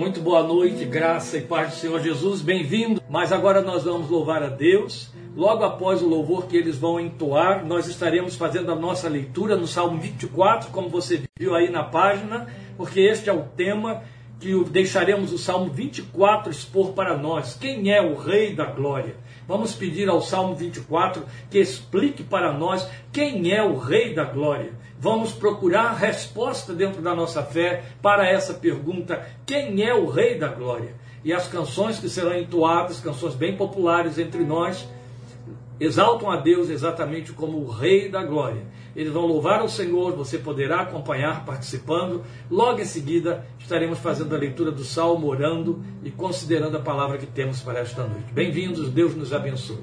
Muito boa noite, graça e paz do Senhor Jesus, bem-vindo. Mas agora nós vamos louvar a Deus. Logo após o louvor que eles vão entoar, nós estaremos fazendo a nossa leitura no Salmo 24, como você viu aí na página, porque este é o tema que deixaremos o Salmo 24 expor para nós. Quem é o Rei da Glória? Vamos pedir ao Salmo 24 que explique para nós quem é o Rei da Glória. Vamos procurar resposta dentro da nossa fé para essa pergunta: quem é o Rei da Glória? E as canções que serão entoadas, canções bem populares entre nós, exaltam a Deus exatamente como o Rei da Glória. Eles vão louvar ao Senhor, você poderá acompanhar participando. Logo em seguida, estaremos fazendo a leitura do Salmo, orando e considerando a palavra que temos para esta noite. Bem-vindos, Deus nos abençoe.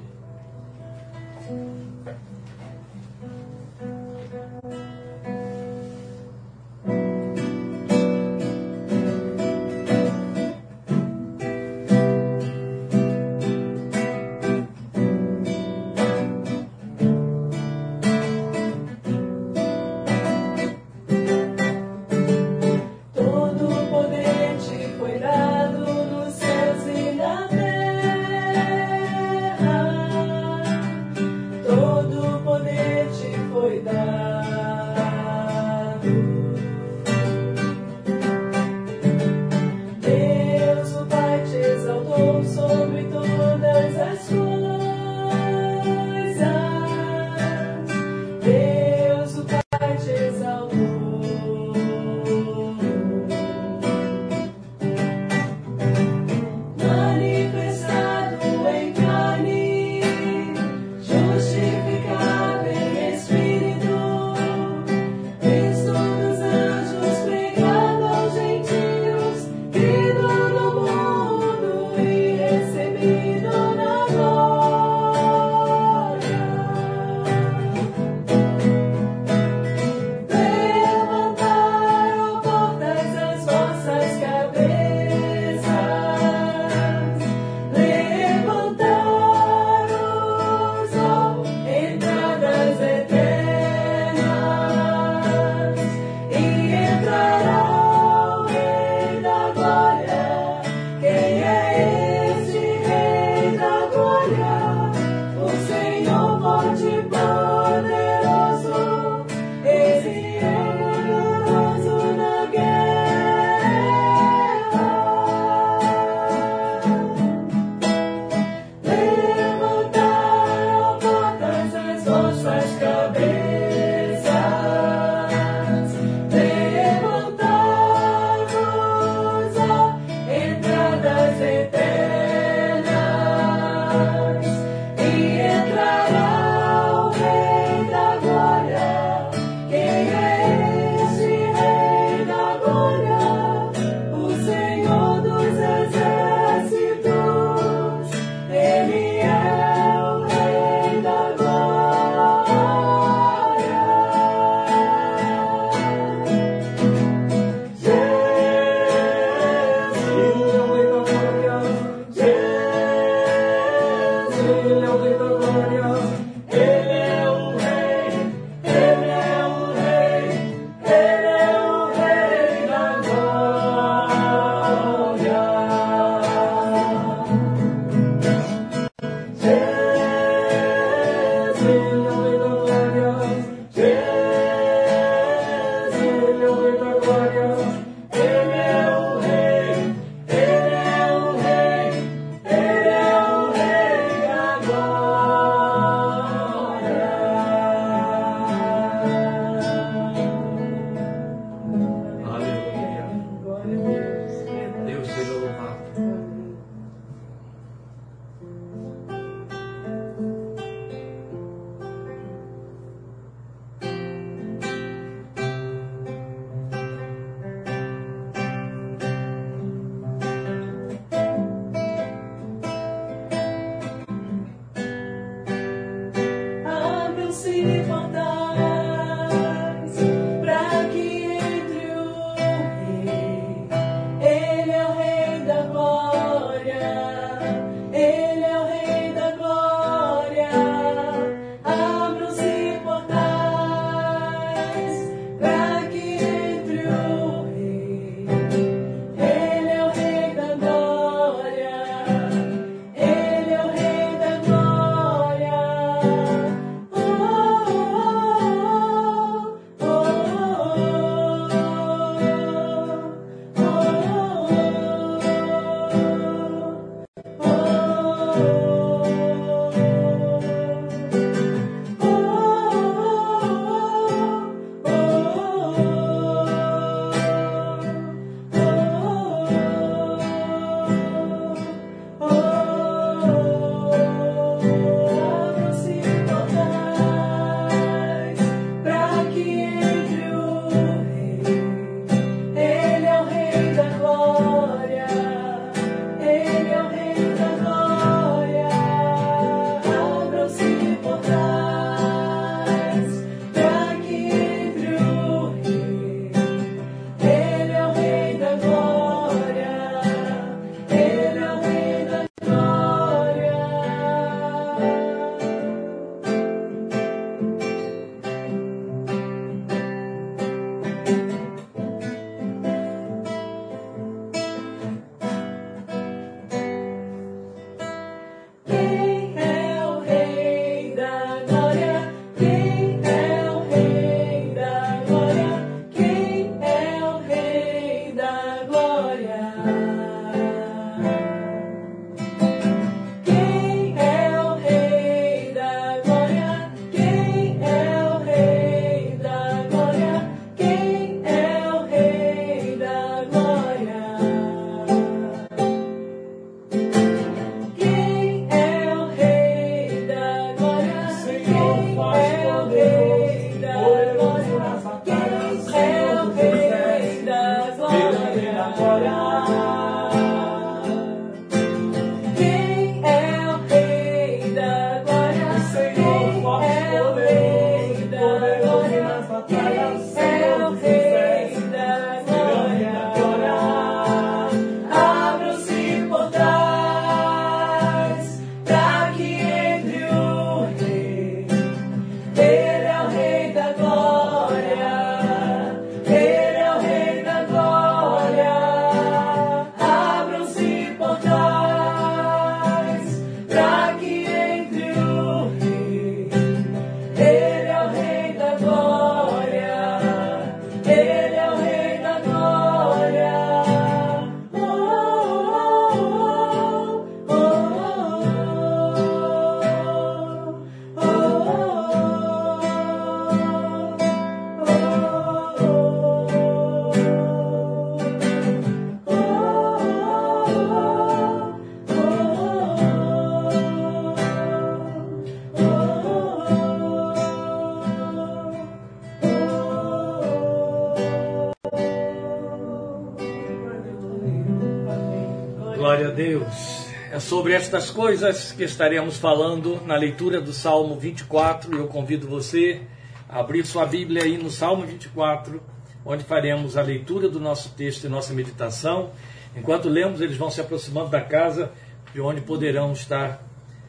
Sobre estas coisas que estaremos falando na leitura do Salmo 24. Eu convido você a abrir sua Bíblia aí no Salmo 24, onde faremos a leitura do nosso texto e nossa meditação. Enquanto lemos, eles vão se aproximando da casa de onde poderão estar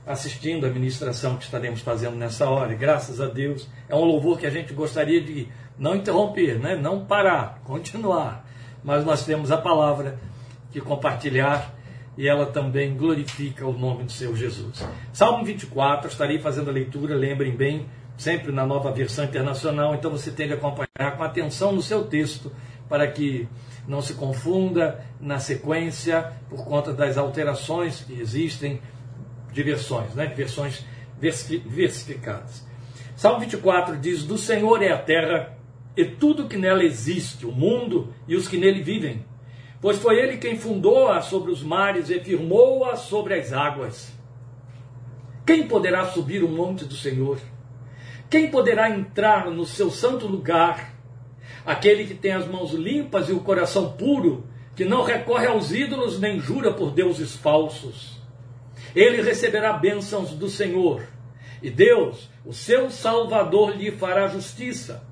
assistindo a ministração que estaremos fazendo nessa hora. E graças a Deus, é um louvor que a gente gostaria de não interromper, né? não parar, continuar. Mas nós temos a palavra que compartilhar e ela também glorifica o nome do Senhor Jesus. Salmo 24, estarei fazendo a leitura, lembrem bem, sempre na nova versão internacional, então você tem que acompanhar com atenção no seu texto, para que não se confunda na sequência por conta das alterações que existem de versões, né, versões versificadas. Salmo 24 diz: Do Senhor é a terra e tudo que nela existe, o mundo e os que nele vivem pois foi ele quem fundou-a sobre os mares e firmou-a sobre as águas. Quem poderá subir o monte do Senhor? Quem poderá entrar no seu santo lugar? Aquele que tem as mãos limpas e o coração puro, que não recorre aos ídolos nem jura por deuses falsos. Ele receberá bênçãos do Senhor, e Deus, o seu Salvador, lhe fará justiça.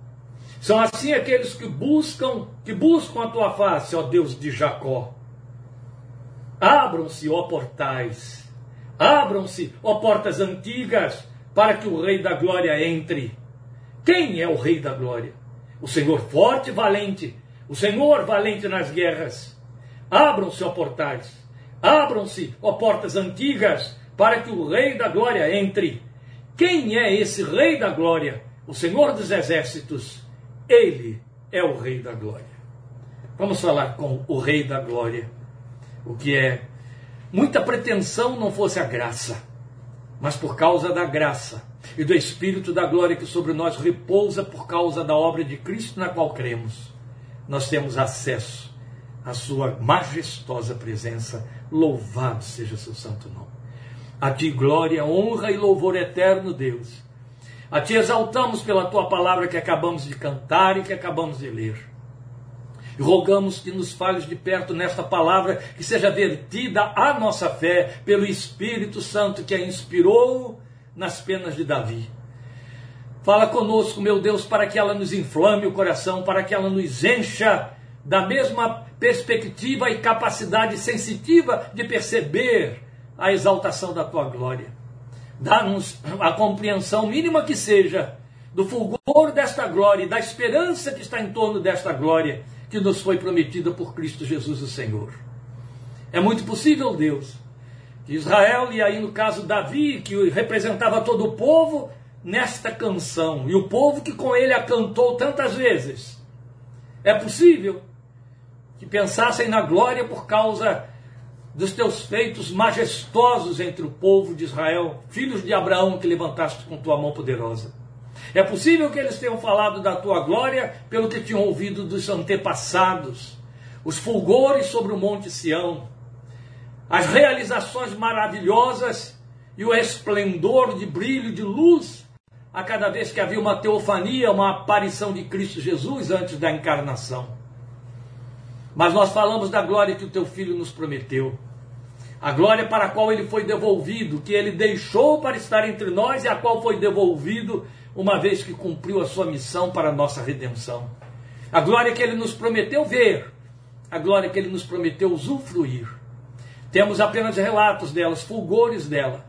São assim aqueles que buscam, que buscam a tua face, ó Deus de Jacó. Abram-se, ó portais. Abram-se, ó portas antigas, para que o Rei da Glória entre. Quem é o Rei da Glória? O Senhor forte e valente, o Senhor valente nas guerras. Abram-se, ó portais. Abram-se, ó portas antigas, para que o Rei da Glória entre. Quem é esse Rei da Glória? O Senhor dos Exércitos. Ele é o Rei da Glória. Vamos falar com o Rei da Glória. O que é muita pretensão não fosse a graça, mas por causa da graça e do Espírito da glória que sobre nós repousa por causa da obra de Cristo na qual cremos, nós temos acesso à Sua majestosa presença. Louvado seja seu santo nome. A ti glória, honra e louvor eterno, Deus a Te exaltamos pela Tua palavra que acabamos de cantar e que acabamos de ler. E rogamos que nos fales de perto nesta palavra, que seja vertida a nossa fé pelo Espírito Santo que a inspirou nas penas de Davi. Fala conosco, meu Deus, para que ela nos inflame o coração, para que ela nos encha da mesma perspectiva e capacidade sensitiva de perceber a exaltação da tua glória. Dá-nos a compreensão mínima que seja do fulgor desta glória e da esperança que está em torno desta glória que nos foi prometida por Cristo Jesus, o Senhor. É muito possível, Deus, que Israel, e aí no caso Davi, que representava todo o povo, nesta canção, e o povo que com ele a cantou tantas vezes. É possível que pensassem na glória por causa dos teus feitos majestosos entre o povo de Israel, filhos de Abraão que levantaste com tua mão poderosa. É possível que eles tenham falado da tua glória pelo que tinham ouvido dos antepassados, os fulgores sobre o Monte Sião, as realizações maravilhosas e o esplendor de brilho de luz a cada vez que havia uma teofania, uma aparição de Cristo Jesus antes da encarnação. Mas nós falamos da glória que o teu filho nos prometeu. A glória para a qual ele foi devolvido, que ele deixou para estar entre nós e a qual foi devolvido uma vez que cumpriu a sua missão para a nossa redenção. A glória que ele nos prometeu ver, a glória que ele nos prometeu usufruir. Temos apenas relatos delas, fulgores dela.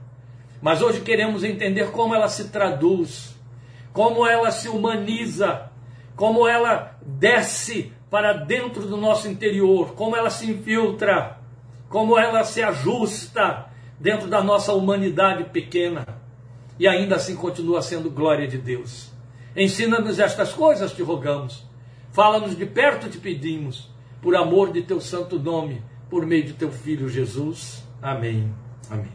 Mas hoje queremos entender como ela se traduz, como ela se humaniza, como ela desce para dentro do nosso interior, como ela se infiltra, como ela se ajusta dentro da nossa humanidade pequena e ainda assim continua sendo glória de Deus. Ensina-nos estas coisas, te rogamos. Fala-nos de perto, te pedimos, por amor de teu santo nome, por meio de teu filho Jesus. Amém. Amém.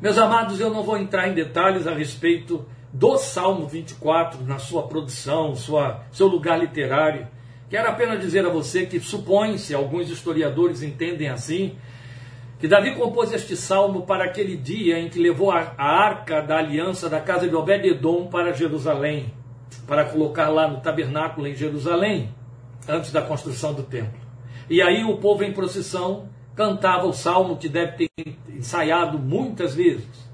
Meus amados, eu não vou entrar em detalhes a respeito do Salmo 24, na sua produção, sua, seu lugar literário. Quero apenas dizer a você que supõe-se, alguns historiadores entendem assim, que Davi compôs este salmo para aquele dia em que levou a, arca da aliança da casa de Obed-Edom para Jerusalém, para colocar lá no tabernáculo em Jerusalém, antes da construção do templo. E aí o povo em procissão cantava o salmo que deve ter ensaiado muitas vezes.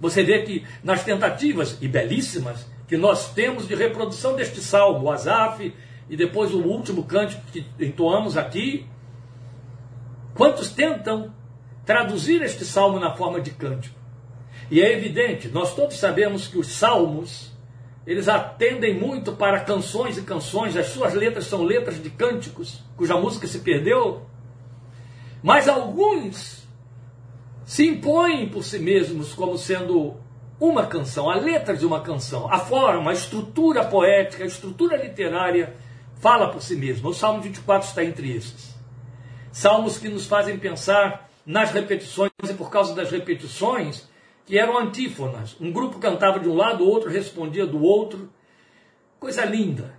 Você vê que nas tentativas, e belíssimas, que nós temos de reprodução deste salmo, o Asaf, e depois o último cântico que entoamos aqui, quantos tentam traduzir este salmo na forma de cântico? E é evidente, nós todos sabemos que os salmos, eles atendem muito para canções e canções, as suas letras são letras de cânticos, cuja música se perdeu, mas alguns se impõem por si mesmos como sendo uma canção, a letra de uma canção, a forma, a estrutura poética, a estrutura literária fala por si mesma. O Salmo 24 está entre esses. Salmos que nos fazem pensar nas repetições e por causa das repetições que eram antífonas. Um grupo cantava de um lado, o outro respondia do outro. Coisa linda.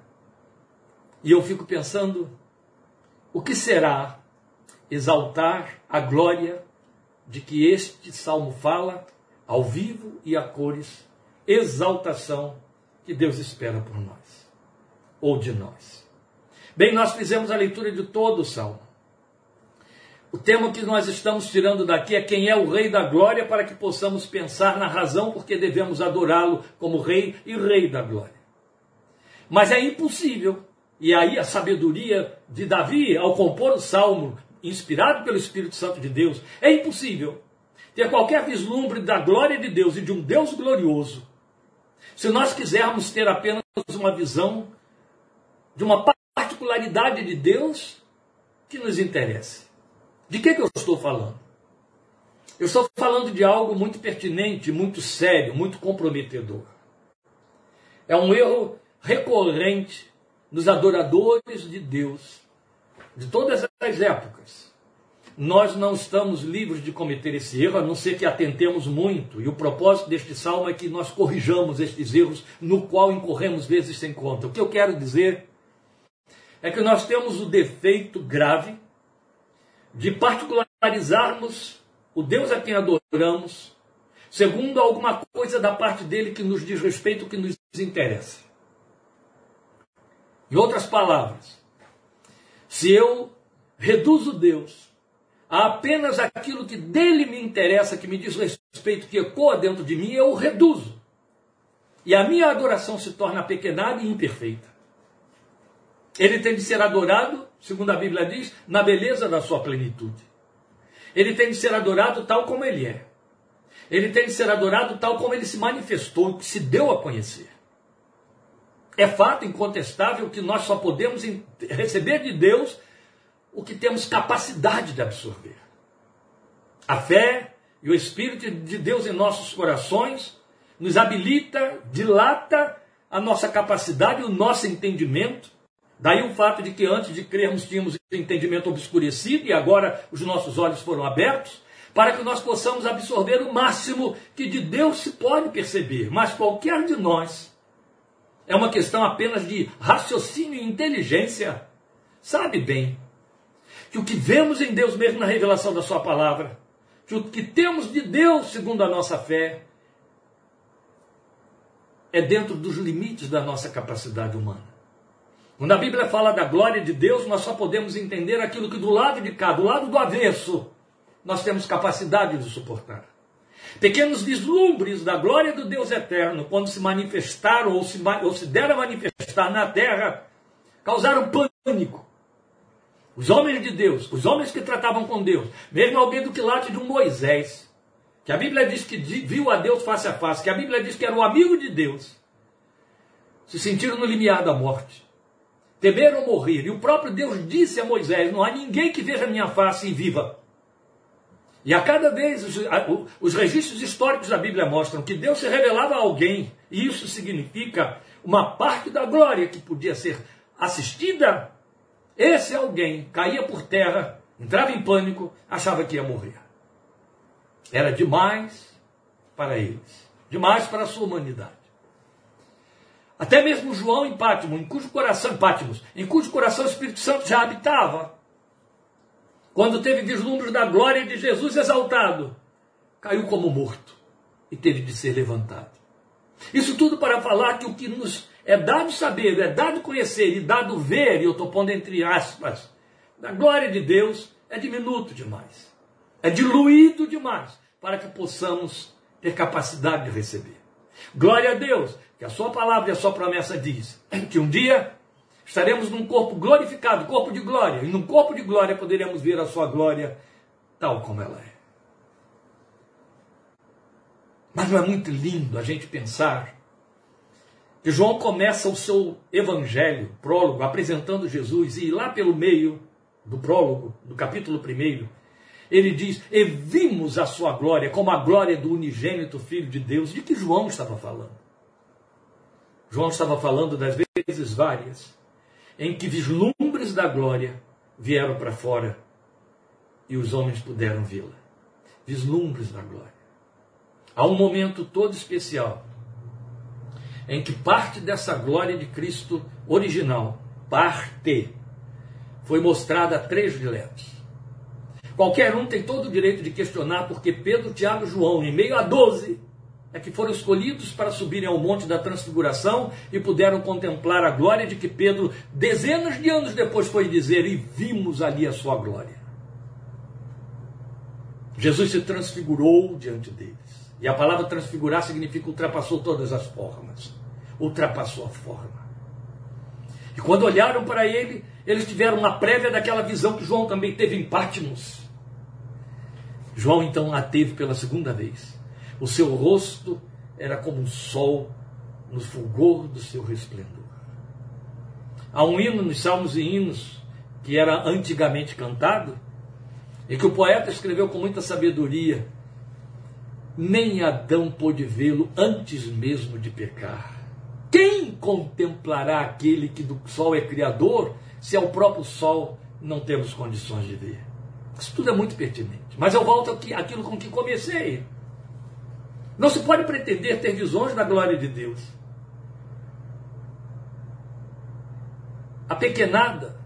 E eu fico pensando, o que será exaltar a glória de que este salmo fala, ao vivo e a cores, exaltação que Deus espera por nós, ou de nós. Bem, nós fizemos a leitura de todo o salmo. O tema que nós estamos tirando daqui é quem é o Rei da Glória, para que possamos pensar na razão porque devemos adorá-lo como Rei e Rei da Glória. Mas é impossível, e aí a sabedoria de Davi, ao compor o salmo, inspirado pelo Espírito Santo de Deus, é impossível ter qualquer vislumbre da glória de Deus e de um Deus glorioso, se nós quisermos ter apenas uma visão de uma particularidade de Deus que nos interesse. De que, que eu estou falando? Eu estou falando de algo muito pertinente, muito sério, muito comprometedor. É um erro recorrente nos adoradores de Deus de todas as épocas. Nós não estamos livres de cometer esse erro, a não ser que atentemos muito. E o propósito deste salmo é que nós corrijamos estes erros, no qual incorremos vezes sem conta. O que eu quero dizer é que nós temos o defeito grave de particularizarmos o Deus a quem adoramos, segundo alguma coisa da parte dele que nos diz respeito, que nos interessa. Em outras palavras, se eu reduzo Deus a apenas aquilo que dele me interessa, que me diz respeito, que ecoa dentro de mim, eu o reduzo. E a minha adoração se torna pequenada e imperfeita. Ele tem de ser adorado, segundo a Bíblia diz, na beleza da sua plenitude. Ele tem de ser adorado tal como ele é. Ele tem de ser adorado tal como ele se manifestou, que se deu a conhecer. É fato incontestável que nós só podemos receber de Deus o que temos capacidade de absorver. A fé e o Espírito de Deus em nossos corações nos habilita, dilata a nossa capacidade, o nosso entendimento Daí o fato de que antes de crermos tínhamos entendimento obscurecido e agora os nossos olhos foram abertos para que nós possamos absorver o máximo que de Deus se pode perceber. Mas qualquer de nós é uma questão apenas de raciocínio e inteligência. Sabe bem que o que vemos em Deus mesmo na revelação da Sua palavra, que o que temos de Deus segundo a nossa fé, é dentro dos limites da nossa capacidade humana. Quando a Bíblia fala da glória de Deus, nós só podemos entender aquilo que do lado de cá, do lado do avesso, nós temos capacidade de suportar. Pequenos vislumbres da glória do Deus eterno, quando se manifestaram ou se, ou se deram a manifestar na terra, causaram pânico. Os homens de Deus, os homens que tratavam com Deus, mesmo alguém do quilate de um Moisés, que a Bíblia diz que viu a Deus face a face, que a Bíblia diz que era o amigo de Deus, se sentiram no limiar da morte. Temeram morrer. E o próprio Deus disse a Moisés: Não há ninguém que veja minha face e viva. E a cada vez os, os registros históricos da Bíblia mostram que Deus se revelava a alguém, e isso significa uma parte da glória que podia ser assistida. Esse alguém caía por terra, entrava em pânico, achava que ia morrer. Era demais para eles, demais para a sua humanidade. Até mesmo João em Pátimos, em cujo coração, Pátimos, em cujo coração o Espírito Santo já habitava, quando teve vislumbres da glória de Jesus exaltado, caiu como morto e teve de ser levantado. Isso tudo para falar que o que nos é dado saber, é dado conhecer e dado ver, e eu estou pondo entre aspas, da glória de Deus, é diminuto demais. É diluído demais para que possamos ter capacidade de receber. Glória a Deus, que a sua palavra e a sua promessa diz que um dia estaremos num corpo glorificado, corpo de glória, e num corpo de glória poderemos ver a sua glória tal como ela é. Mas não é muito lindo a gente pensar que João começa o seu evangelho, prólogo, apresentando Jesus, e lá pelo meio do prólogo, do capítulo 1, ele diz: E vimos a sua glória, como a glória do unigênito Filho de Deus, de que João estava falando. João estava falando das vezes várias em que vislumbres da glória vieram para fora e os homens puderam vê-la. Vislumbres da glória. Há um momento todo especial em que parte dessa glória de Cristo original, parte, foi mostrada a três diletos. Qualquer um tem todo o direito de questionar porque Pedro, Tiago e João, em meio a doze, é que foram escolhidos para subirem ao Monte da Transfiguração e puderam contemplar a glória de que Pedro, dezenas de anos depois, foi dizer: E vimos ali a sua glória. Jesus se transfigurou diante deles. E a palavra transfigurar significa ultrapassou todas as formas. Ultrapassou a forma. E quando olharam para ele, eles tiveram uma prévia daquela visão que João também teve em Pátimos. João então a teve pela segunda vez. O seu rosto era como um sol no fulgor do seu resplendor. Há um hino nos Salmos e Hinos que era antigamente cantado e que o poeta escreveu com muita sabedoria. Nem Adão pôde vê-lo antes mesmo de pecar. Quem contemplará aquele que do sol é criador, se ao próprio sol não temos condições de ver? Isso tudo é muito pertinente. Mas eu volto aqui, àquilo com que comecei. Não se pode pretender ter visões da glória de Deus. Apequenada,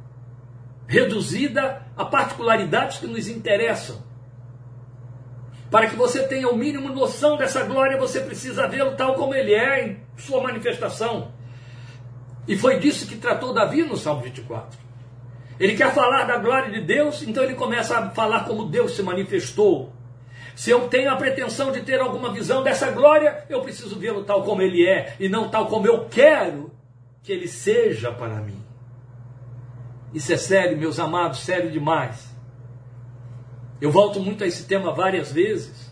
reduzida a particularidades que nos interessam. Para que você tenha o mínimo noção dessa glória, você precisa vê-lo tal como ele é em sua manifestação. E foi disso que tratou Davi no Salmo 24. Ele quer falar da glória de Deus, então ele começa a falar como Deus se manifestou se eu tenho a pretensão de ter alguma visão dessa glória, eu preciso vê-lo tal como ele é e não tal como eu quero que ele seja para mim. Isso é sério, meus amados, sério demais. Eu volto muito a esse tema várias vezes.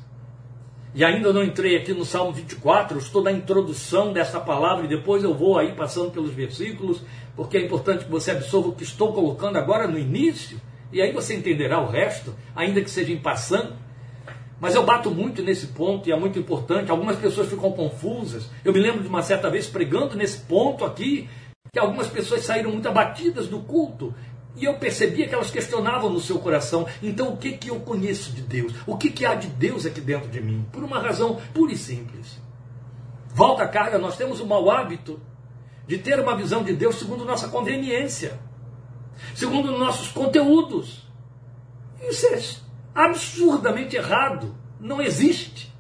E ainda não entrei aqui no Salmo 24, eu estou na introdução dessa palavra e depois eu vou aí passando pelos versículos, porque é importante que você absorva o que estou colocando agora no início, e aí você entenderá o resto, ainda que seja em passando. Mas eu bato muito nesse ponto e é muito importante. Algumas pessoas ficam confusas. Eu me lembro de uma certa vez pregando nesse ponto aqui, que algumas pessoas saíram muito abatidas do culto e eu percebia que elas questionavam no seu coração: então o que, que eu conheço de Deus? O que, que há de Deus aqui dentro de mim? Por uma razão pura e simples. Volta a carga, nós temos o mau hábito de ter uma visão de Deus segundo nossa conveniência, segundo nossos conteúdos. Isso é absurdamente errado. Não existe.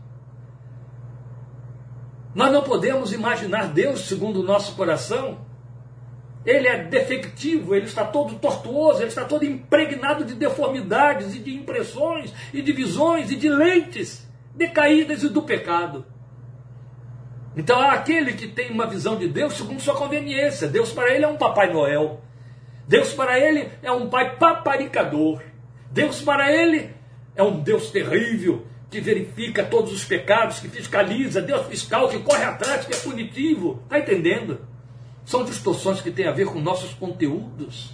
Nós não podemos imaginar Deus segundo o nosso coração ele é defectivo, ele está todo tortuoso, ele está todo impregnado de deformidades e de impressões e de visões e de lentes decaídas e do pecado. Então há aquele que tem uma visão de Deus segundo sua conveniência. Deus para ele é um Papai Noel. Deus para ele é um pai paparicador. Deus para ele é um Deus terrível que verifica todos os pecados, que fiscaliza, Deus fiscal que corre atrás, que é punitivo. Está entendendo? São distorções que têm a ver com nossos conteúdos.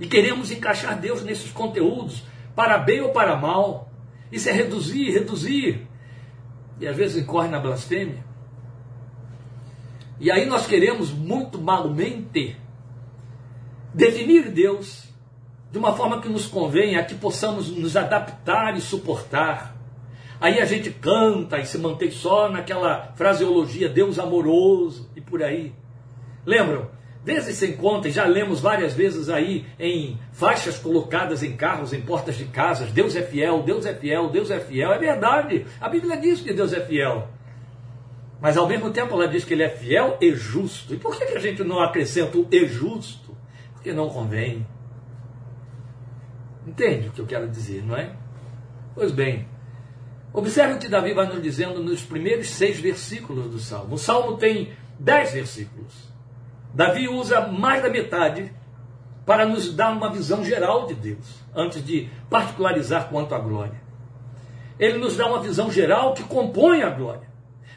E queremos encaixar Deus nesses conteúdos, para bem ou para mal. Isso é reduzir, reduzir. E às vezes incorre na blasfêmia. E aí nós queremos muito malmente definir Deus de uma forma que nos convém, a que possamos nos adaptar e suportar. Aí a gente canta e se mantém só naquela fraseologia Deus amoroso e por aí. Lembram? Vezes sem conta, e já lemos várias vezes aí em faixas colocadas em carros, em portas de casas: Deus é fiel, Deus é fiel, Deus é fiel. É verdade, a Bíblia diz que Deus é fiel. Mas ao mesmo tempo ela diz que ele é fiel e justo. E por que a gente não acrescenta o e justo? Porque não convém. Entende o que eu quero dizer, não é? Pois bem, observe o que Davi vai nos dizendo nos primeiros seis versículos do Salmo. O Salmo tem dez versículos. Davi usa mais da metade para nos dar uma visão geral de Deus, antes de particularizar quanto à glória. Ele nos dá uma visão geral que compõe a glória.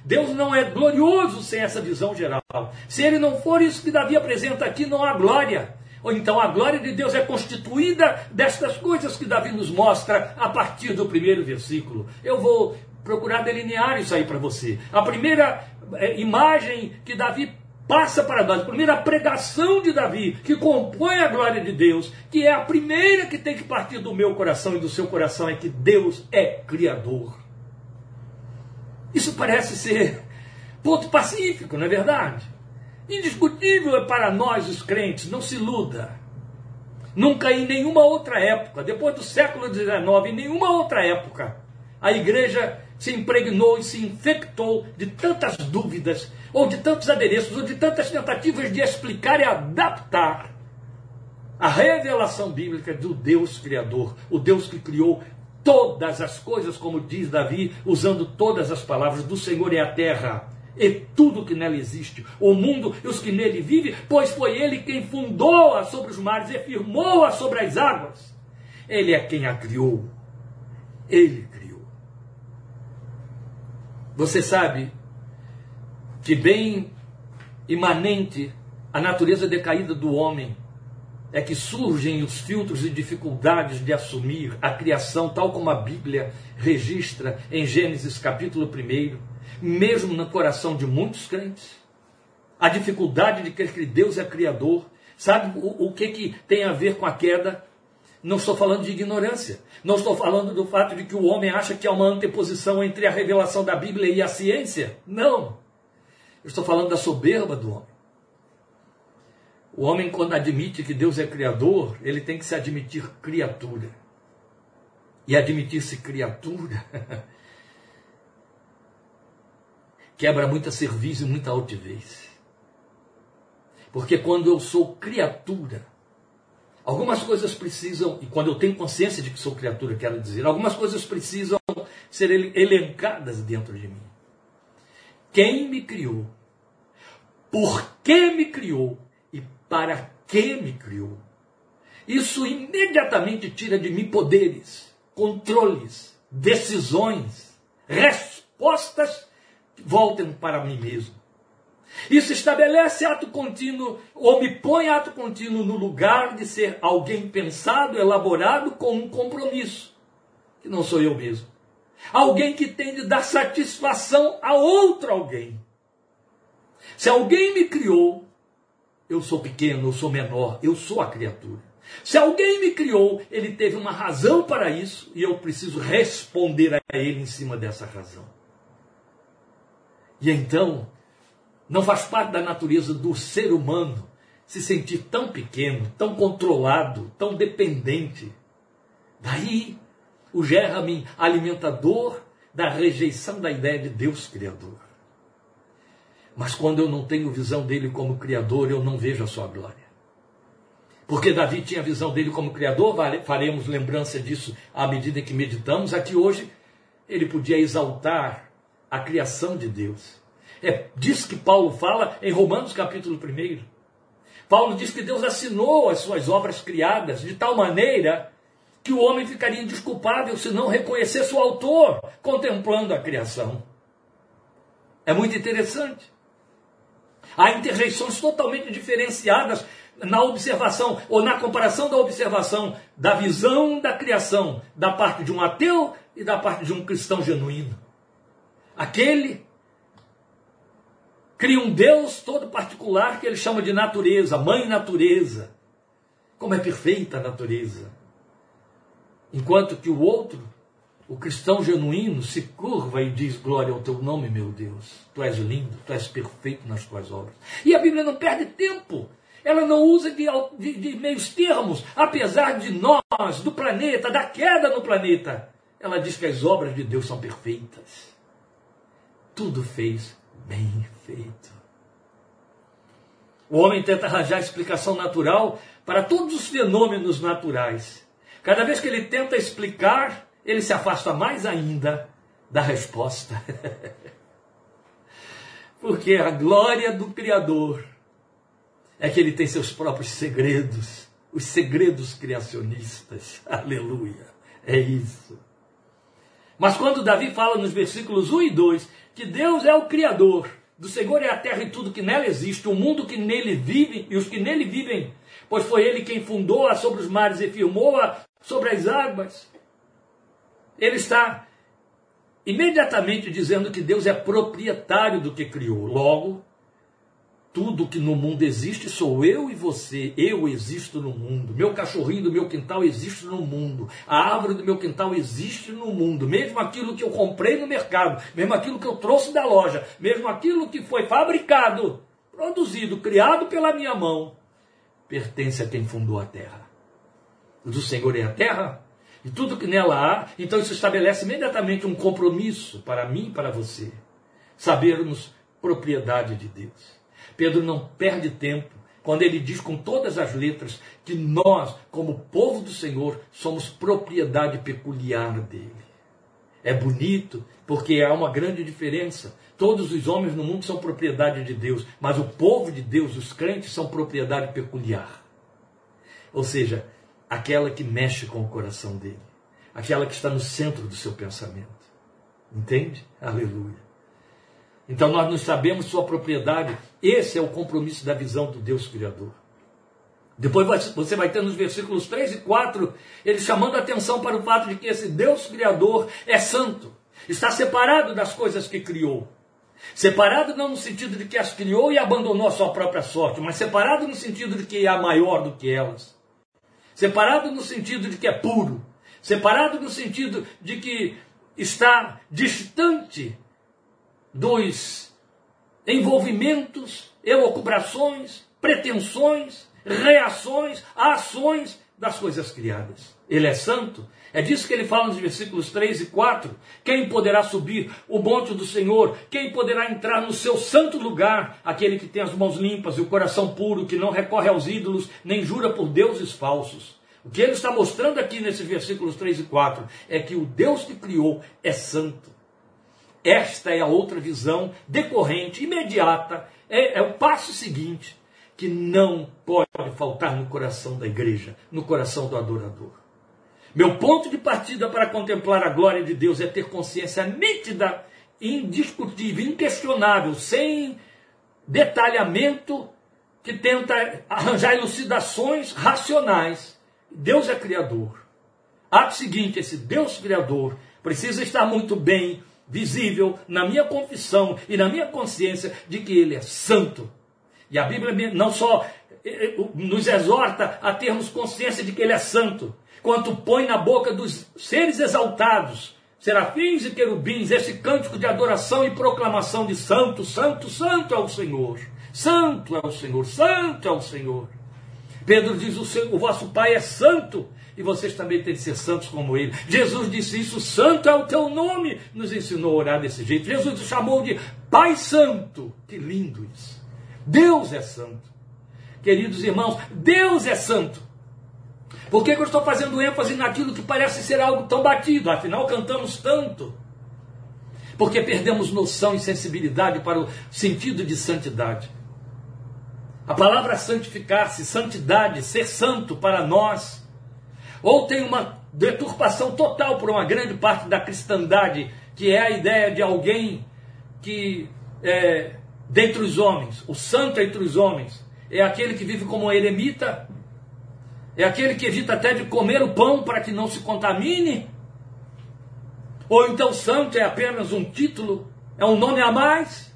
Deus não é glorioso sem essa visão geral. Se ele não for isso que Davi apresenta aqui, não há glória. Ou então a glória de Deus é constituída destas coisas que Davi nos mostra a partir do primeiro versículo. Eu vou procurar delinear isso aí para você. A primeira é, imagem que Davi passa para nós. Primeiro, a pregação de Davi, que compõe a glória de Deus, que é a primeira que tem que partir do meu coração e do seu coração, é que Deus é Criador. Isso parece ser ponto pacífico, não é verdade? Indiscutível é para nós, os crentes, não se iluda. Nunca em nenhuma outra época, depois do século XIX, em nenhuma outra época, a igreja se impregnou e se infectou de tantas dúvidas, ou de tantos adereços, ou de tantas tentativas de explicar e adaptar a revelação bíblica do Deus Criador, o Deus que criou todas as coisas, como diz Davi, usando todas as palavras do Senhor é a terra e tudo que nela existe, o mundo e os que nele vivem, pois foi ele quem fundou-a sobre os mares e firmou-a sobre as águas. Ele é quem a criou. Ele você sabe que, bem imanente a natureza decaída do homem, é que surgem os filtros e dificuldades de assumir a criação, tal como a Bíblia registra em Gênesis capítulo 1, mesmo no coração de muitos crentes. A dificuldade de crer que Deus é criador. Sabe o, o que, que tem a ver com a queda? Não estou falando de ignorância. Não estou falando do fato de que o homem acha que há uma anteposição entre a revelação da Bíblia e a ciência. Não. Eu estou falando da soberba do homem. O homem, quando admite que Deus é criador, ele tem que se admitir criatura. E admitir-se criatura quebra muita serviço e muita altivez. Porque quando eu sou criatura, Algumas coisas precisam, e quando eu tenho consciência de que sou criatura, quero dizer, algumas coisas precisam ser elencadas dentro de mim. Quem me criou? Por que me criou? E para que me criou? Isso imediatamente tira de mim poderes, controles, decisões, respostas que voltem para mim mesmo. Isso estabelece ato contínuo, ou me põe ato contínuo no lugar de ser alguém pensado, elaborado com um compromisso, que não sou eu mesmo. Alguém que tem de dar satisfação a outro alguém. Se alguém me criou, eu sou pequeno, eu sou menor, eu sou a criatura. Se alguém me criou, ele teve uma razão para isso e eu preciso responder a ele em cima dessa razão. E então, não faz parte da natureza do ser humano se sentir tão pequeno, tão controlado, tão dependente. Daí o germe alimentador da rejeição da ideia de Deus Criador. Mas quando eu não tenho visão dele como Criador, eu não vejo a sua glória. Porque Davi tinha visão dele como Criador, faremos lembrança disso à medida que meditamos. Aqui hoje, ele podia exaltar a criação de Deus. É disso que Paulo fala em Romanos capítulo 1. Paulo diz que Deus assinou as suas obras criadas de tal maneira que o homem ficaria indesculpável se não reconhecesse o autor contemplando a criação. É muito interessante. Há interjeições totalmente diferenciadas na observação ou na comparação da observação da visão da criação da parte de um ateu e da parte de um cristão genuíno. Aquele cria um Deus todo particular que ele chama de natureza, mãe natureza. Como é perfeita a natureza. Enquanto que o outro o cristão genuíno se curva e diz: Glória ao teu nome, meu Deus. Tu és lindo, tu és perfeito nas tuas obras. E a Bíblia não perde tempo. Ela não usa de, de, de meios termos, apesar de nós, do planeta, da queda no planeta. Ela diz que as obras de Deus são perfeitas. Tudo fez bem feito. O homem tenta arranjar explicação natural para todos os fenômenos naturais. Cada vez que ele tenta explicar, ele se afasta mais ainda da resposta. Porque a glória do Criador é que ele tem seus próprios segredos, os segredos criacionistas. Aleluia. É isso. Mas quando Davi fala nos versículos 1 e 2 que Deus é o Criador, do Senhor é a terra e tudo que nela existe, o mundo que nele vive e os que nele vivem, pois foi ele quem fundou-a sobre os mares e firmou-a sobre as águas ele está imediatamente dizendo que Deus é proprietário do que criou. Logo, tudo que no mundo existe sou eu e você. Eu existo no mundo. Meu cachorrinho do meu quintal existe no mundo. A árvore do meu quintal existe no mundo. Mesmo aquilo que eu comprei no mercado, mesmo aquilo que eu trouxe da loja, mesmo aquilo que foi fabricado, produzido, criado pela minha mão, pertence a quem fundou a terra. Do Senhor é a terra, e tudo que nela há, então isso estabelece imediatamente um compromisso para mim e para você. Sabermos propriedade de Deus. Pedro não perde tempo quando ele diz com todas as letras que nós, como povo do Senhor, somos propriedade peculiar dele. É bonito porque há uma grande diferença. Todos os homens no mundo são propriedade de Deus, mas o povo de Deus, os crentes, são propriedade peculiar. Ou seja, aquela que mexe com o coração dele, aquela que está no centro do seu pensamento. Entende? Aleluia. Então nós não sabemos sua propriedade. Esse é o compromisso da visão do Deus Criador. Depois você vai ter nos versículos 3 e 4 ele chamando a atenção para o fato de que esse Deus Criador é santo, está separado das coisas que criou. Separado não no sentido de que as criou e abandonou a sua própria sorte, mas separado no sentido de que é maior do que elas. Separado no sentido de que é puro. Separado no sentido de que está distante dos envolvimentos, elucubrações, pretensões, reações, ações das coisas criadas. Ele é santo. É disso que ele fala nos versículos 3 e 4. Quem poderá subir o monte do Senhor? Quem poderá entrar no seu santo lugar? Aquele que tem as mãos limpas e o coração puro, que não recorre aos ídolos, nem jura por deuses falsos. O que ele está mostrando aqui nesses versículos 3 e 4 é que o Deus que criou é santo. Esta é a outra visão decorrente, imediata, é, é o passo seguinte que não pode faltar no coração da igreja, no coração do adorador. Meu ponto de partida para contemplar a glória de Deus é ter consciência nítida, indiscutível, inquestionável, sem detalhamento que tenta arranjar elucidações racionais. Deus é criador. Ato seguinte, esse Deus criador precisa estar muito bem visível na minha confissão e na minha consciência de que ele é santo. E a Bíblia não só eh, eh, nos exorta a termos consciência de que Ele é santo. Quanto põe na boca dos seres exaltados, serafins e querubins, esse cântico de adoração e proclamação de santo, santo, santo é o Senhor. Santo é o Senhor, santo é o Senhor. Pedro diz: o, seu, o vosso Pai é santo e vocês também têm de ser santos como Ele. Jesus disse isso: Santo é o teu nome. Nos ensinou a orar desse jeito. Jesus o chamou de Pai Santo. Que lindo isso. Deus é santo. Queridos irmãos, Deus é santo. Por que, que eu estou fazendo ênfase naquilo que parece ser algo tão batido? Afinal, cantamos tanto. Porque perdemos noção e sensibilidade para o sentido de santidade. A palavra santificar-se, santidade, ser santo para nós, ou tem uma deturpação total por uma grande parte da cristandade, que é a ideia de alguém que, é, dentre os homens, o santo entre os homens, é aquele que vive como um eremita, é aquele que evita até de comer o pão para que não se contamine? Ou então santo é apenas um título, é um nome a mais,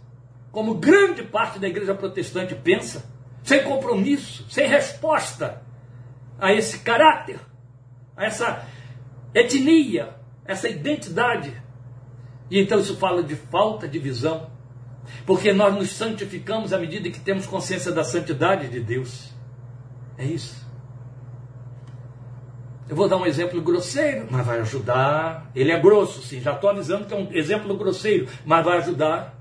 como grande parte da igreja protestante pensa, sem compromisso, sem resposta a esse caráter, essa etnia, essa identidade. E então isso fala de falta de visão, porque nós nos santificamos à medida que temos consciência da santidade de Deus. É isso. Eu vou dar um exemplo grosseiro, mas vai ajudar. Ele é grosso, sim, já estou avisando que é um exemplo grosseiro, mas vai ajudar.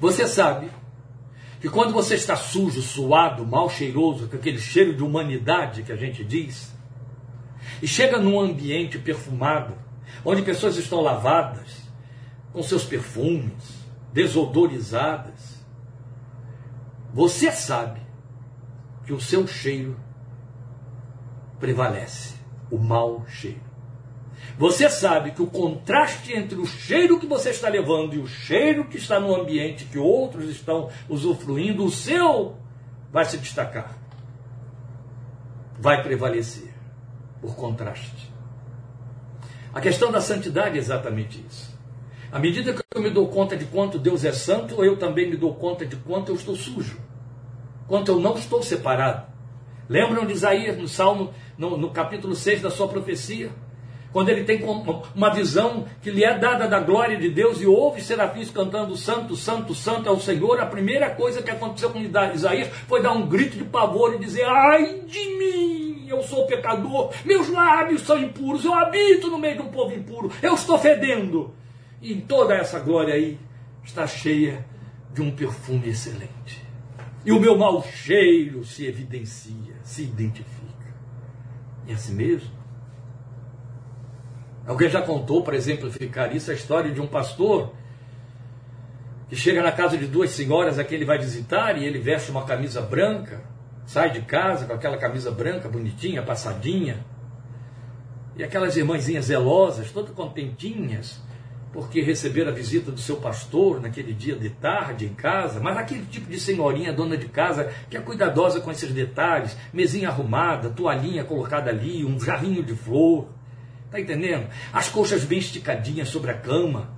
Você sabe que quando você está sujo, suado, mal cheiroso, com aquele cheiro de humanidade que a gente diz, e chega num ambiente perfumado, onde pessoas estão lavadas, com seus perfumes, desodorizadas, você sabe que o seu cheiro prevalece o mau cheiro. Você sabe que o contraste entre o cheiro que você está levando e o cheiro que está no ambiente que outros estão usufruindo, o seu vai se destacar. Vai prevalecer por contraste. A questão da santidade é exatamente isso. À medida que eu me dou conta de quanto Deus é santo, eu também me dou conta de quanto eu estou sujo, quanto eu não estou separado. Lembram de Isaías no Salmo no, no capítulo 6 da sua profecia, quando ele tem uma visão que lhe é dada da glória de Deus e ouve serafins cantando Santo, Santo, Santo é o Senhor, a primeira coisa que aconteceu com Isaías foi dar um grito de pavor e dizer: Ai de mim, eu sou pecador, meus lábios são impuros, eu habito no meio de um povo impuro, eu estou fedendo. E toda essa glória aí está cheia de um perfume excelente. E o meu mau cheiro se evidencia, se identifica. É assim mesmo? Alguém já contou, para exemplificar isso, a história de um pastor que chega na casa de duas senhoras a quem ele vai visitar e ele veste uma camisa branca, sai de casa com aquela camisa branca, bonitinha, passadinha, e aquelas irmãzinhas zelosas, todas contentinhas, porque receberam a visita do seu pastor naquele dia de tarde em casa, mas aquele tipo de senhorinha dona de casa que é cuidadosa com esses detalhes, mesinha arrumada, toalhinha colocada ali, um jarrinho de flor, tá entendendo? As coxas bem esticadinhas sobre a cama.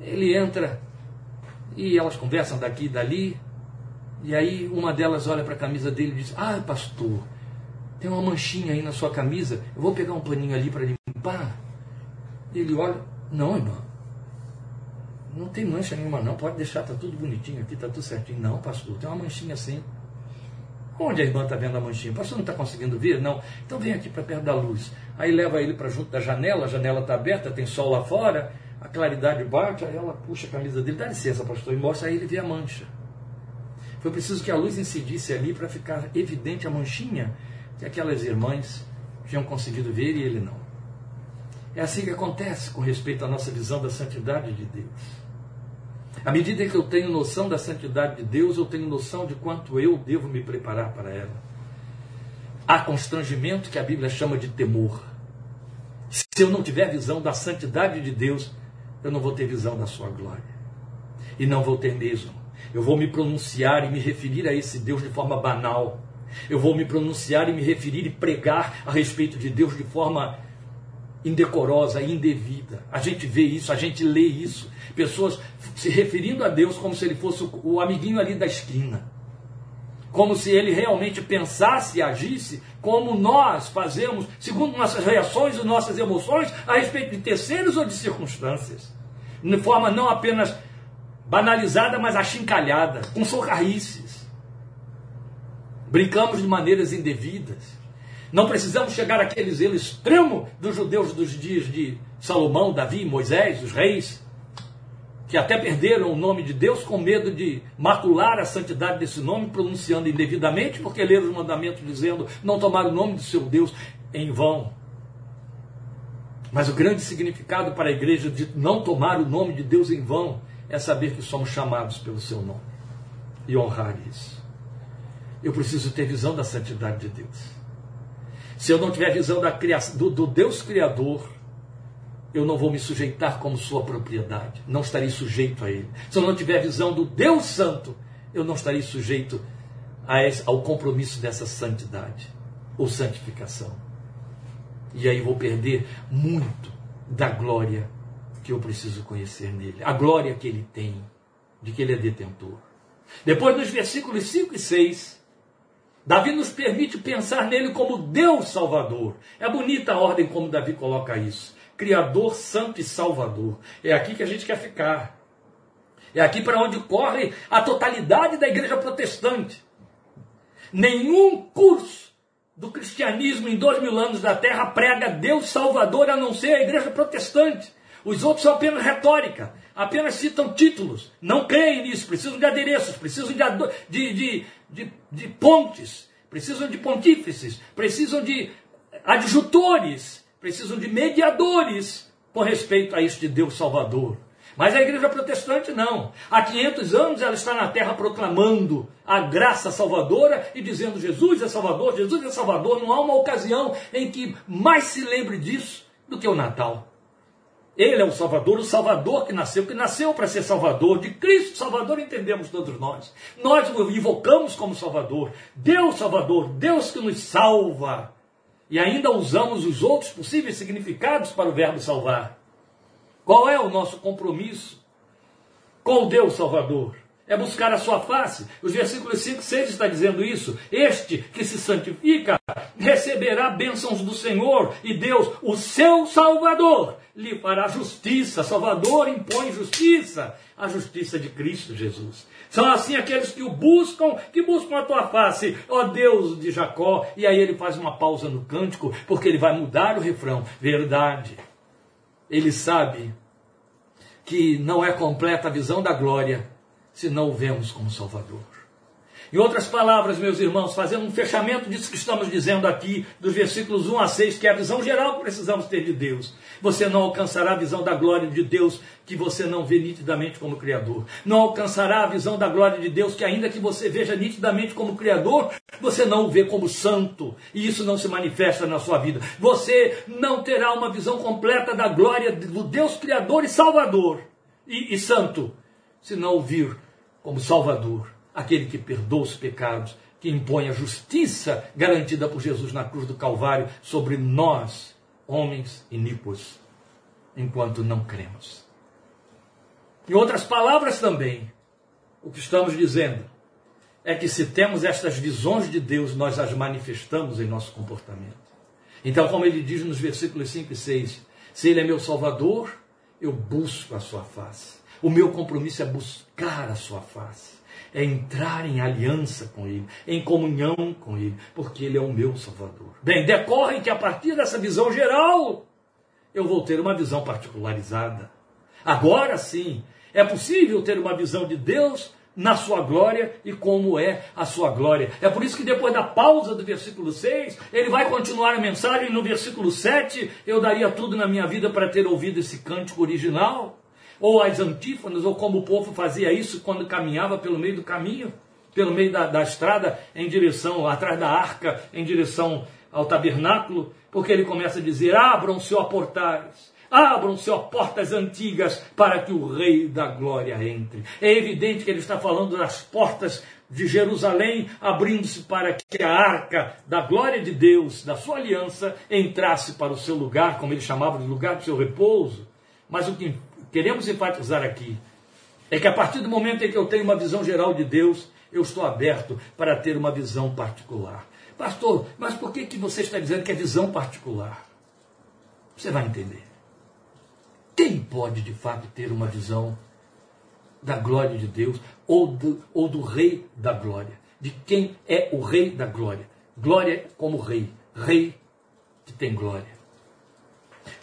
Ele entra e elas conversam daqui e dali, e aí uma delas olha para a camisa dele e diz: "Ah, pastor, tem uma manchinha aí na sua camisa, eu vou pegar um paninho ali para limpar". Ele olha, não, irmã. Não tem mancha nenhuma, não. Pode deixar, tá tudo bonitinho aqui, tá tudo certinho. Não, pastor, tem uma manchinha assim. Onde a irmã está vendo a manchinha? O pastor não está conseguindo ver? Não. Então vem aqui para perto da luz. Aí leva ele para junto da janela, a janela está aberta, tem sol lá fora, a claridade bate, aí ela puxa a camisa dele, dá licença, pastor, e mostra, aí ele vê a mancha. Foi preciso que a luz incidisse ali para ficar evidente a manchinha que aquelas irmãs tinham conseguido ver e ele não. É assim que acontece com respeito à nossa visão da santidade de Deus. À medida que eu tenho noção da santidade de Deus, eu tenho noção de quanto eu devo me preparar para ela. Há constrangimento que a Bíblia chama de temor. Se eu não tiver visão da santidade de Deus, eu não vou ter visão da sua glória. E não vou ter mesmo. Eu vou me pronunciar e me referir a esse Deus de forma banal. Eu vou me pronunciar e me referir e pregar a respeito de Deus de forma indecorosa, indevida. A gente vê isso, a gente lê isso. Pessoas se referindo a Deus como se ele fosse o amiguinho ali da esquina. como se ele realmente pensasse e agisse como nós fazemos, segundo nossas reações e nossas emoções, a respeito de terceiros ou de circunstâncias. De forma não apenas banalizada, mas achincalhada, com socarrices. Brincamos de maneiras indevidas. Não precisamos chegar àquele zelo extremo dos judeus dos dias de Salomão, Davi, Moisés, os reis, que até perderam o nome de Deus com medo de macular a santidade desse nome, pronunciando indevidamente, porque leram os mandamentos dizendo não tomar o nome do seu Deus em vão. Mas o grande significado para a igreja de não tomar o nome de Deus em vão é saber que somos chamados pelo seu nome e honrar isso. Eu preciso ter visão da santidade de Deus. Se eu não tiver visão da criação, do, do Deus Criador, eu não vou me sujeitar como sua propriedade, não estarei sujeito a ele. Se eu não tiver visão do Deus Santo, eu não estarei sujeito esse, ao compromisso dessa santidade ou santificação. E aí vou perder muito da glória que eu preciso conhecer nele, a glória que ele tem, de que ele é detentor. Depois, nos versículos 5 e 6, Davi nos permite pensar nele como Deus Salvador. É bonita a ordem como Davi coloca isso. Criador, Santo e Salvador. É aqui que a gente quer ficar. É aqui para onde corre a totalidade da igreja protestante. Nenhum curso do cristianismo em dois mil anos da terra prega Deus Salvador a não ser a igreja protestante. Os outros são apenas retórica, apenas citam títulos, não creem nisso, precisam de adereços, precisam de, de, de, de, de pontes, precisam de pontífices, precisam de adjutores, precisam de mediadores com respeito a isso de Deus Salvador. Mas a igreja protestante não. Há 500 anos ela está na terra proclamando a graça salvadora e dizendo Jesus é Salvador, Jesus é Salvador. Não há uma ocasião em que mais se lembre disso do que o Natal. Ele é o Salvador, o Salvador que nasceu, que nasceu para ser Salvador. De Cristo Salvador entendemos todos nós. Nós o invocamos como Salvador. Deus Salvador, Deus que nos salva e ainda usamos os outros possíveis significados para o verbo salvar. Qual é o nosso compromisso com o Deus Salvador? É buscar a sua face. Os versículos 5 e 6 está dizendo isso. Este que se santifica receberá bênçãos do Senhor e Deus, o seu Salvador, lhe fará justiça. Salvador impõe justiça, a justiça de Cristo Jesus. São assim aqueles que o buscam, que buscam a tua face, ó Deus de Jacó. E aí ele faz uma pausa no cântico, porque ele vai mudar o refrão. Verdade. Ele sabe que não é completa a visão da glória se não o vemos como Salvador. Em outras palavras, meus irmãos, fazendo um fechamento disso que estamos dizendo aqui, dos versículos 1 a 6, que é a visão geral que precisamos ter de Deus. Você não alcançará a visão da glória de Deus que você não vê nitidamente como Criador. Não alcançará a visão da glória de Deus que, ainda que você veja nitidamente como Criador, você não o vê como santo. E isso não se manifesta na sua vida. Você não terá uma visão completa da glória do Deus Criador e Salvador e, e Santo, se não o vir como Salvador aquele que perdoa os pecados, que impõe a justiça garantida por Jesus na cruz do Calvário sobre nós, homens iníquos, enquanto não cremos. Em outras palavras também, o que estamos dizendo é que se temos estas visões de Deus, nós as manifestamos em nosso comportamento. Então, como ele diz nos versículos 5 e 6, se ele é meu salvador, eu busco a sua face. O meu compromisso é buscar a sua face é entrar em aliança com Ele, em comunhão com Ele, porque Ele é o meu Salvador. Bem, decorre que a partir dessa visão geral, eu vou ter uma visão particularizada. Agora sim, é possível ter uma visão de Deus na sua glória e como é a sua glória. É por isso que depois da pausa do versículo 6, ele vai continuar a mensagem no versículo 7, eu daria tudo na minha vida para ter ouvido esse cântico original ou as antífonas, ou como o povo fazia isso quando caminhava pelo meio do caminho, pelo meio da, da estrada, em direção, atrás da arca, em direção ao tabernáculo, porque ele começa a dizer: abram-se, ó portais, abram-se, ó portas antigas, para que o Rei da Glória entre. É evidente que ele está falando das portas de Jerusalém, abrindo-se para que a arca da glória de Deus, da sua aliança, entrasse para o seu lugar, como ele chamava de lugar do seu repouso. Mas o que queremos enfatizar aqui é que a partir do momento em que eu tenho uma visão geral de Deus, eu estou aberto para ter uma visão particular. Pastor, mas por que, que você está dizendo que é visão particular? Você vai entender. Quem pode de fato ter uma visão da glória de Deus ou do, ou do Rei da Glória? De quem é o Rei da Glória? Glória como Rei. Rei que tem glória.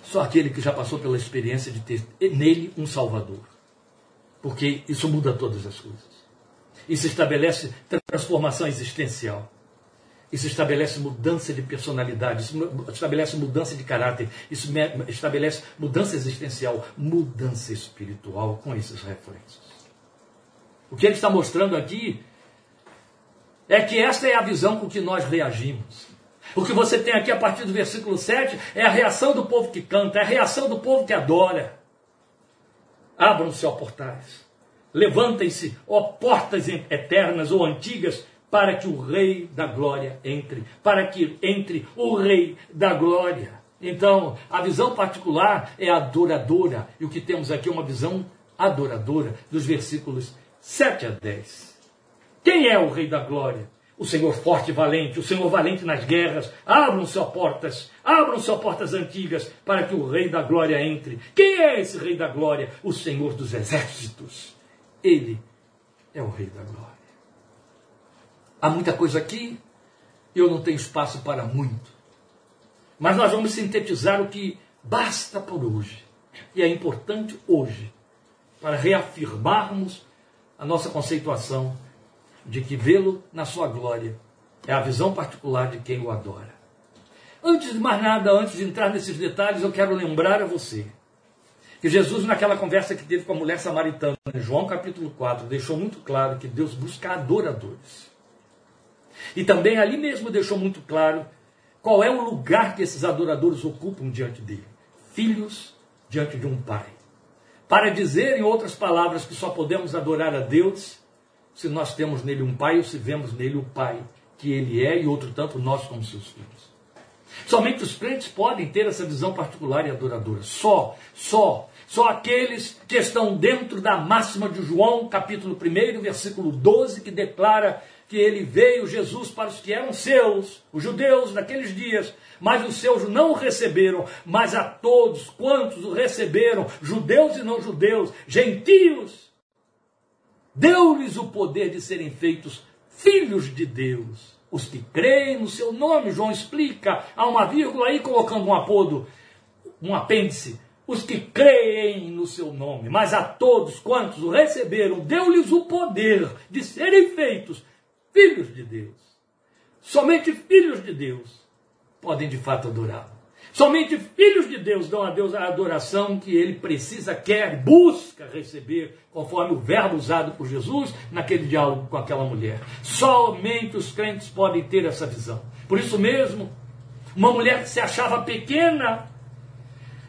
Só aquele que já passou pela experiência de ter nele um Salvador. Porque isso muda todas as coisas. Isso estabelece transformação existencial. Isso estabelece mudança de personalidade, isso estabelece mudança de caráter, isso estabelece mudança existencial, mudança espiritual com esses reflexos. O que ele está mostrando aqui é que esta é a visão com que nós reagimos. O que você tem aqui a partir do versículo 7 é a reação do povo que canta, é a reação do povo que adora. Abram-se, ó portais. Levantem-se, ó portas eternas ou antigas, para que o Rei da Glória entre, para que entre o Rei da Glória. Então, a visão particular é adoradora, e o que temos aqui é uma visão adoradora, dos versículos 7 a 10. Quem é o Rei da Glória? O Senhor forte e valente, o Senhor valente nas guerras. Abram-se portas, abram-se portas antigas, para que o Rei da Glória entre. Quem é esse Rei da Glória? O Senhor dos Exércitos. Ele é o Rei da Glória. Há muita coisa aqui, eu não tenho espaço para muito. Mas nós vamos sintetizar o que basta por hoje. E é importante hoje, para reafirmarmos a nossa conceituação de que vê-lo na sua glória é a visão particular de quem o adora. Antes de mais nada, antes de entrar nesses detalhes, eu quero lembrar a você que Jesus, naquela conversa que teve com a mulher samaritana, em João capítulo 4, deixou muito claro que Deus busca adoradores. E também ali mesmo deixou muito claro qual é o lugar que esses adoradores ocupam diante dele: filhos diante de um pai. Para dizer, em outras palavras, que só podemos adorar a Deus se nós temos nele um pai ou se vemos nele o pai que ele é e outro tanto nós como seus filhos. Somente os crentes podem ter essa visão particular e adoradora. Só, só, só aqueles que estão dentro da máxima de João, capítulo 1, versículo 12, que declara que ele veio, Jesus, para os que eram seus, os judeus naqueles dias, mas os seus não o receberam, mas a todos quantos o receberam, judeus e não judeus, gentios, deu-lhes o poder de serem feitos filhos de Deus. Os que creem no seu nome, João explica, há uma vírgula aí colocando um apodo, um apêndice. Os que creem no seu nome, mas a todos quantos o receberam, deu-lhes o poder de serem feitos filhos de Deus. Somente filhos de Deus podem de fato adorá-lo. Somente filhos de Deus dão a Deus a adoração que ele precisa, quer, busca receber, conforme o verbo usado por Jesus naquele diálogo com aquela mulher. Somente os crentes podem ter essa visão. Por isso mesmo, uma mulher que se achava pequena,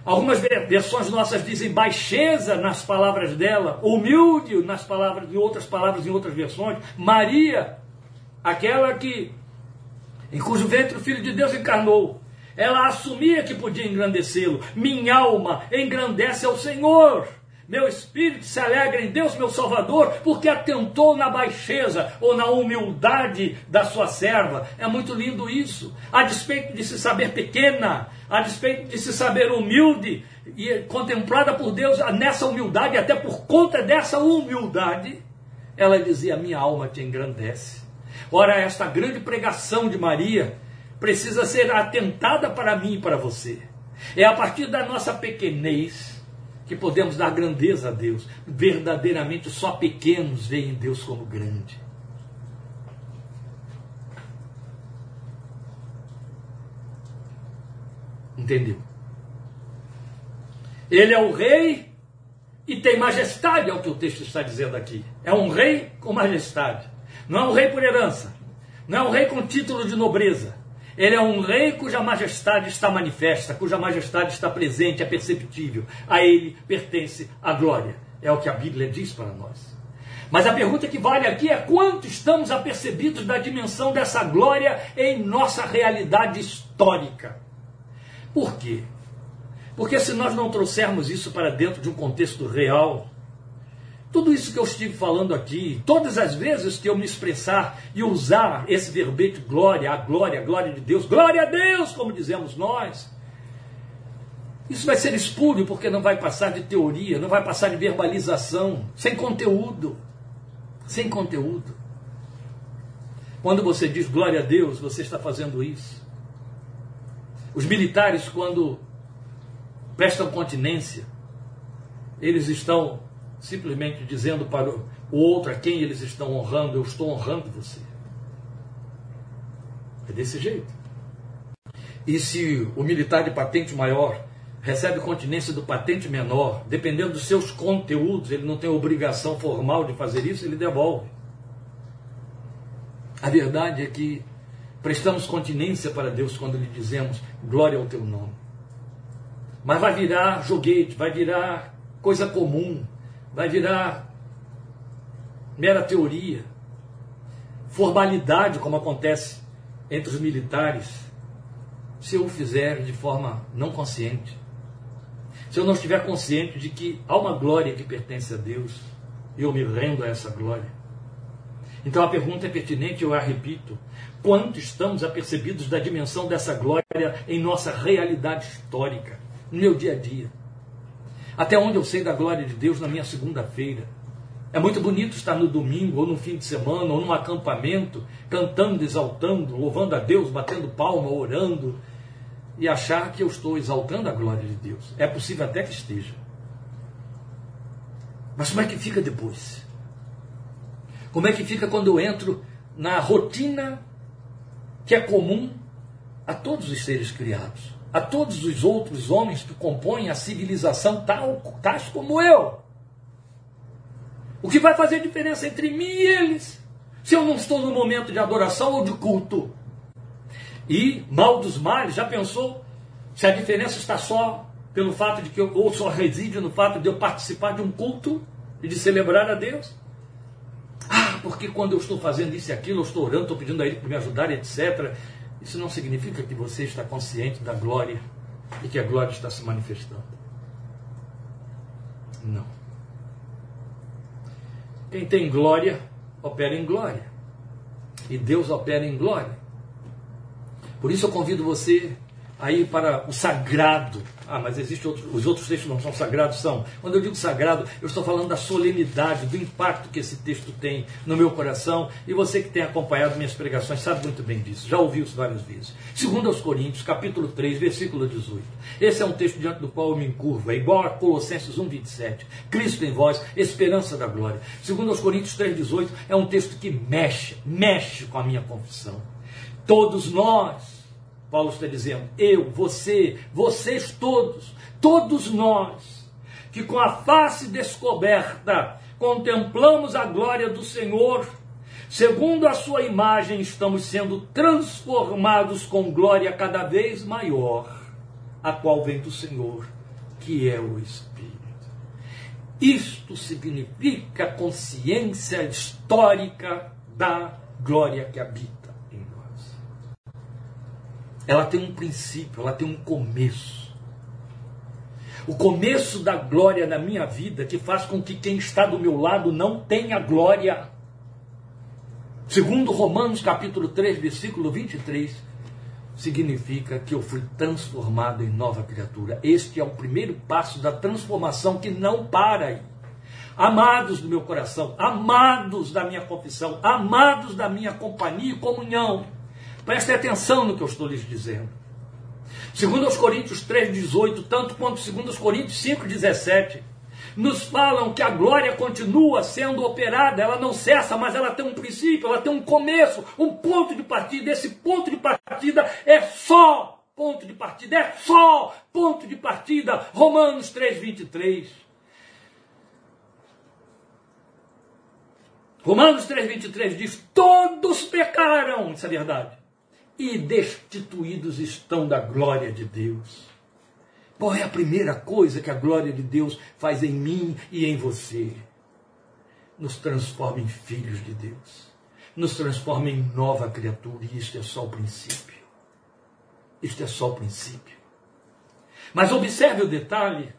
algumas versões nossas dizem baixeza nas palavras dela, humilde nas palavras, em outras palavras, em outras versões, Maria, aquela que, em cujo ventre o Filho de Deus encarnou, ela assumia que podia engrandecê-lo. Minha alma engrandece ao Senhor. Meu espírito se alegra em Deus, meu Salvador, porque atentou na baixeza ou na humildade da sua serva. É muito lindo isso. A despeito de se saber pequena, a despeito de se saber humilde e contemplada por Deus nessa humildade, até por conta dessa humildade, ela dizia: Minha alma te engrandece. Ora, esta grande pregação de Maria precisa ser atentada para mim e para você. É a partir da nossa pequenez que podemos dar grandeza a Deus. Verdadeiramente, só pequenos veem Deus como grande. Entendeu? Ele é o rei e tem majestade, é o que o texto está dizendo aqui. É um rei com majestade. Não é um rei por herança. Não é um rei com título de nobreza. Ele é um rei cuja majestade está manifesta, cuja majestade está presente, é perceptível. A ele pertence a glória. É o que a Bíblia diz para nós. Mas a pergunta que vale aqui é quanto estamos apercebidos da dimensão dessa glória em nossa realidade histórica. Por quê? Porque se nós não trouxermos isso para dentro de um contexto real, Tudo isso que eu estive falando aqui, todas as vezes que eu me expressar e usar esse verbete glória, a glória, a glória de Deus, glória a Deus, como dizemos nós, isso vai ser espúrio porque não vai passar de teoria, não vai passar de verbalização, sem conteúdo. Sem conteúdo. Quando você diz glória a Deus, você está fazendo isso. Os militares, quando prestam continência, eles estão simplesmente dizendo para o outro a quem eles estão honrando: Eu estou honrando você. É desse jeito. E se o militar de patente maior recebe continência do patente menor, dependendo dos seus conteúdos, ele não tem obrigação formal de fazer isso, ele devolve. A verdade é que prestamos continência para Deus quando lhe dizemos glória ao teu nome. Mas vai virar joguete, vai virar coisa comum, vai virar mera teoria, formalidade, como acontece entre os militares, se eu o fizer de forma não consciente. Se eu não estiver consciente de que há uma glória que pertence a Deus, e eu me rendo a essa glória. Então a pergunta é pertinente, eu a repito. Quanto estamos apercebidos da dimensão dessa glória em nossa realidade histórica, no meu dia a dia? Até onde eu sei da glória de Deus na minha segunda-feira. É muito bonito estar no domingo, ou no fim de semana, ou num acampamento, cantando, exaltando, louvando a Deus, batendo palma, orando, e achar que eu estou exaltando a glória de Deus. É possível até que esteja. Mas como é que fica depois? Como é que fica quando eu entro na rotina que é comum a todos os seres criados? A todos os outros homens que compõem a civilização tal, tais como eu. O que vai fazer diferença entre mim e eles? Se eu não estou no momento de adoração ou de culto. E, mal dos males, já pensou se a diferença está só pelo fato de que eu, ou só reside no fato de eu participar de um culto e de celebrar a Deus? Ah, porque quando eu estou fazendo isso e aquilo, eu estou orando, estou pedindo a Ele para me ajudar, etc. Isso não significa que você está consciente da glória e que a glória está se manifestando. Não. Quem tem glória, opera em glória. E Deus opera em glória. Por isso eu convido você a ir para o sagrado ah, mas existe outro, os outros textos não são sagrados, são. Quando eu digo sagrado, eu estou falando da solenidade, do impacto que esse texto tem no meu coração. E você que tem acompanhado minhas pregações sabe muito bem disso, já ouviu isso várias vezes. Segundo aos Coríntios, capítulo 3, versículo 18. Esse é um texto diante do qual eu me encurvo, é igual a Colossenses 1, 27. Cristo em vós, esperança da glória. Segundo aos Coríntios 3, 18, é um texto que mexe, mexe com a minha confissão. Todos nós Paulo está dizendo: eu, você, vocês todos, todos nós, que com a face descoberta contemplamos a glória do Senhor, segundo a sua imagem, estamos sendo transformados com glória cada vez maior, a qual vem do Senhor, que é o Espírito. Isto significa consciência histórica da glória que habita ela tem um princípio, ela tem um começo. O começo da glória na minha vida que faz com que quem está do meu lado não tenha glória. Segundo Romanos capítulo 3, versículo 23, significa que eu fui transformado em nova criatura. Este é o primeiro passo da transformação que não para aí. Amados do meu coração, amados da minha confissão, amados da minha companhia e comunhão, Prestem atenção no que eu estou lhes dizendo. Segundo aos Coríntios 3,18, tanto quanto segundo aos Coríntios 5,17, nos falam que a glória continua sendo operada, ela não cessa, mas ela tem um princípio, ela tem um começo, um ponto de partida. Esse ponto de partida é só ponto de partida, é só ponto de partida. Romanos 3,23. Romanos 3,23 diz: Todos pecaram, isso é verdade e destituídos estão da glória de Deus. Qual é a primeira coisa que a glória de Deus faz em mim e em você? Nos transforma em filhos de Deus. Nos transforma em nova criatura. E isto é só o princípio. Isto é só o princípio. Mas observe o detalhe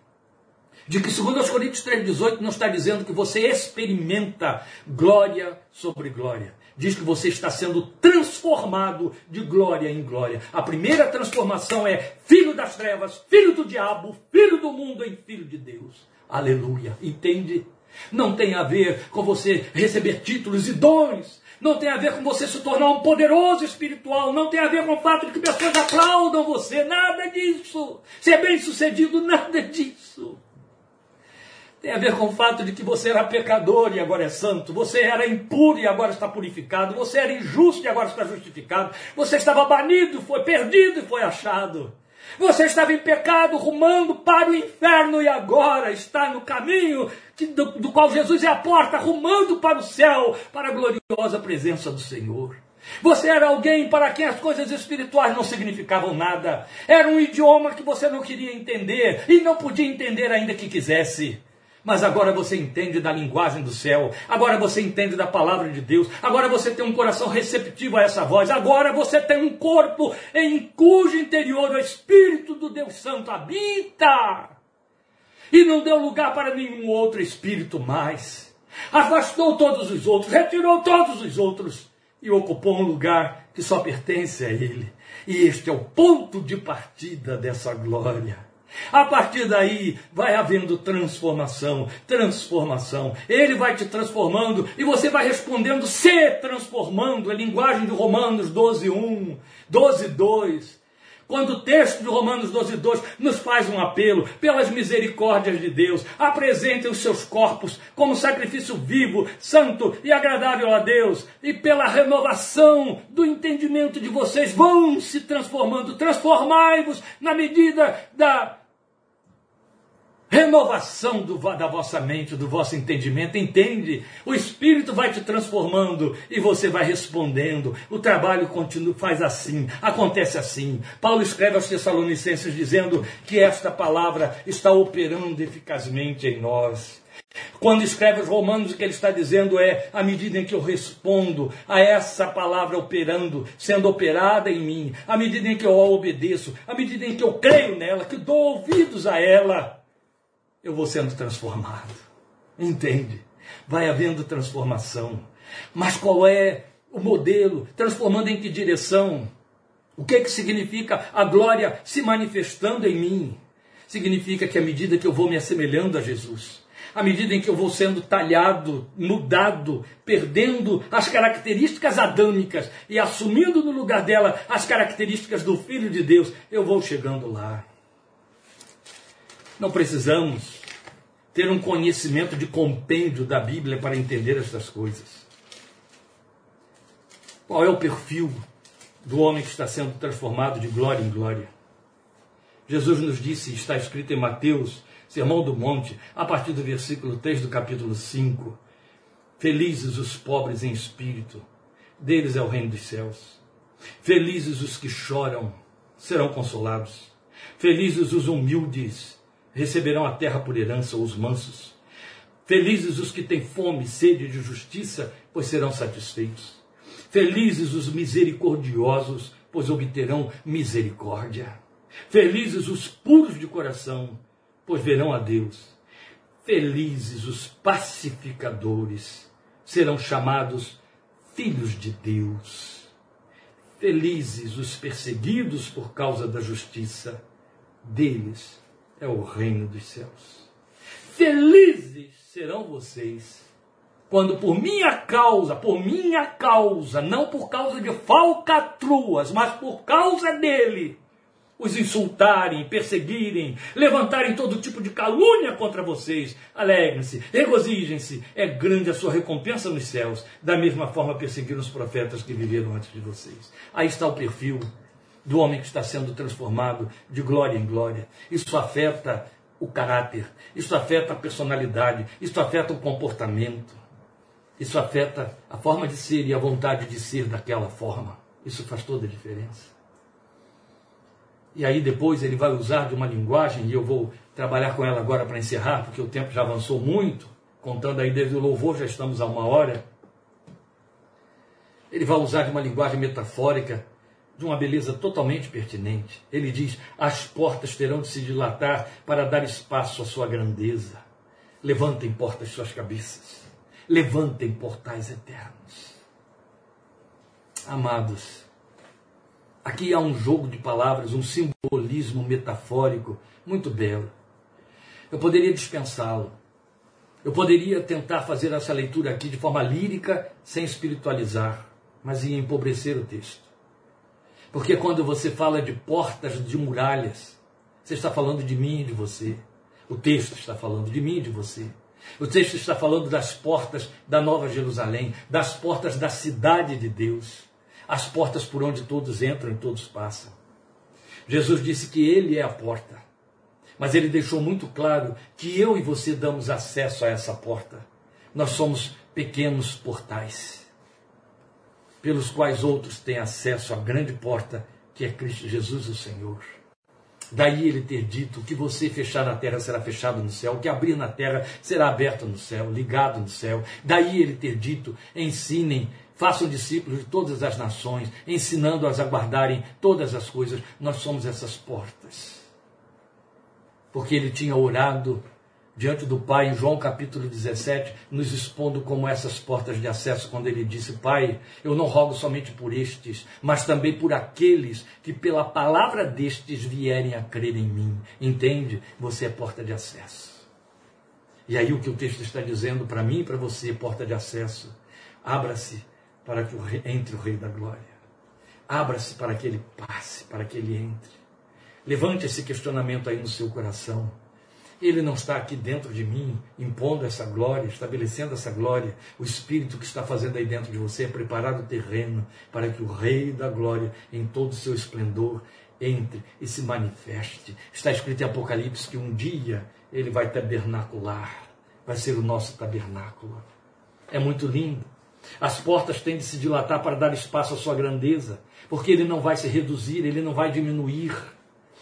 De que, segundo os Coríntios 3,18, não está dizendo que você experimenta glória sobre glória. Diz que você está sendo transformado de glória em glória. A primeira transformação é filho das trevas, filho do diabo, filho do mundo em filho de Deus. Aleluia. Entende? Não tem a ver com você receber títulos e dons. Não tem a ver com você se tornar um poderoso espiritual. Não tem a ver com o fato de que pessoas aplaudam você. Nada disso. Ser bem sucedido, nada disso. Tem a ver com o fato de que você era pecador e agora é santo. Você era impuro e agora está purificado. Você era injusto e agora está justificado. Você estava banido, foi perdido e foi achado. Você estava em pecado, rumando para o inferno e agora está no caminho do, do qual Jesus é a porta, rumando para o céu, para a gloriosa presença do Senhor. Você era alguém para quem as coisas espirituais não significavam nada. Era um idioma que você não queria entender e não podia entender ainda que quisesse. Mas agora você entende da linguagem do céu, agora você entende da palavra de Deus, agora você tem um coração receptivo a essa voz, agora você tem um corpo em cujo interior o Espírito do Deus Santo habita. E não deu lugar para nenhum outro espírito mais. Afastou todos os outros, retirou todos os outros e ocupou um lugar que só pertence a Ele. E este é o ponto de partida dessa glória. A partir daí vai havendo transformação, transformação. Ele vai te transformando e você vai respondendo se transformando. É linguagem de Romanos 12, 1, 12, 2. Quando o texto de Romanos 12, 2 nos faz um apelo, pelas misericórdias de Deus, apresentem os seus corpos como sacrifício vivo, santo e agradável a Deus, e pela renovação do entendimento de vocês, vão se transformando, transformai-vos na medida da renovação do, da vossa mente, do vosso entendimento. Entende? O Espírito vai te transformando e você vai respondendo. O trabalho continua, faz assim, acontece assim. Paulo escreve aos Tessalonicenses dizendo que esta palavra está operando eficazmente em nós. Quando escreve os Romanos, o que ele está dizendo é: à medida em que eu respondo a essa palavra operando, sendo operada em mim, à medida em que eu a obedeço, à medida em que eu creio nela, que dou ouvidos a ela, eu vou sendo transformado. Entende? Vai havendo transformação. Mas qual é o modelo? Transformando em que direção? O que, é que significa a glória se manifestando em mim? Significa que à medida que eu vou me assemelhando a Jesus, à medida em que eu vou sendo talhado, mudado, perdendo as características adâmicas e assumindo no lugar dela as características do Filho de Deus, eu vou chegando lá. Não precisamos ter um conhecimento de compêndio da Bíblia para entender estas coisas. Qual é o perfil do homem que está sendo transformado de glória em glória? Jesus nos disse, está escrito em Mateus, Sermão do Monte, a partir do versículo 3 do capítulo 5: Felizes os pobres em espírito, deles é o reino dos céus. Felizes os que choram, serão consolados. Felizes os humildes, receberão a terra por herança os mansos. Felizes os que têm fome e sede de justiça, pois serão satisfeitos. Felizes os misericordiosos, pois obterão misericórdia. Felizes os puros de coração, pois verão a Deus. Felizes os pacificadores, serão chamados filhos de Deus. Felizes os perseguidos por causa da justiça, deles é o reino dos céus. Felizes serão vocês quando por minha causa, por minha causa, não por causa de falcatruas, mas por causa dele, os insultarem, perseguirem, levantarem todo tipo de calúnia contra vocês. Alegrem-se, regozijem-se, é grande a sua recompensa nos céus. Da mesma forma perseguiram os profetas que viveram antes de vocês. Aí está o perfil do homem que está sendo transformado de glória em glória. Isso afeta o caráter, isso afeta a personalidade, isso afeta o comportamento, isso afeta a forma de ser e a vontade de ser daquela forma. Isso faz toda a diferença. E aí depois ele vai usar de uma linguagem, e eu vou trabalhar com ela agora para encerrar, porque o tempo já avançou muito, contando aí desde o louvor, já estamos a uma hora. Ele vai usar de uma linguagem metafórica de uma beleza totalmente pertinente. Ele diz: as portas terão de se dilatar para dar espaço à sua grandeza. Levantem portas suas cabeças, levantem portais eternos. Amados, aqui há um jogo de palavras, um simbolismo metafórico muito belo. Eu poderia dispensá-lo. Eu poderia tentar fazer essa leitura aqui de forma lírica, sem espiritualizar, mas ia empobrecer o texto. Porque quando você fala de portas de muralhas, você está falando de mim e de você. O texto está falando de mim e de você. O texto está falando das portas da Nova Jerusalém, das portas da cidade de Deus, as portas por onde todos entram e todos passam. Jesus disse que Ele é a porta, mas Ele deixou muito claro que eu e você damos acesso a essa porta. Nós somos pequenos portais pelos quais outros têm acesso à grande porta que é Cristo Jesus, o Senhor. Daí ele ter dito: o que você fechar na terra será fechado no céu, o que abrir na terra será aberto no céu, ligado no céu. Daí ele ter dito: ensinem, façam discípulos de todas as nações, ensinando-as a guardarem todas as coisas. Nós somos essas portas. Porque ele tinha orado diante do Pai, em João capítulo 17, nos expondo como essas portas de acesso, quando ele disse: Pai, eu não rogo somente por estes, mas também por aqueles que pela palavra destes vierem a crer em mim. Entende? Você é porta de acesso. E aí o que o texto está dizendo para mim e para você, porta de acesso, abra-se para que entre o Rei da Glória. Abra-se para que ele passe, para que ele entre. Levante esse questionamento aí no seu coração. Ele não está aqui dentro de mim, impondo essa glória, estabelecendo essa glória. O Espírito que está fazendo aí dentro de você é preparar o terreno para que o Rei da Glória, em todo o seu esplendor, entre e se manifeste. Está escrito em Apocalipse que um dia ele vai tabernacular, vai ser o nosso tabernáculo. É muito lindo. As portas têm de se dilatar para dar espaço à sua grandeza, porque ele não vai se reduzir, ele não vai diminuir.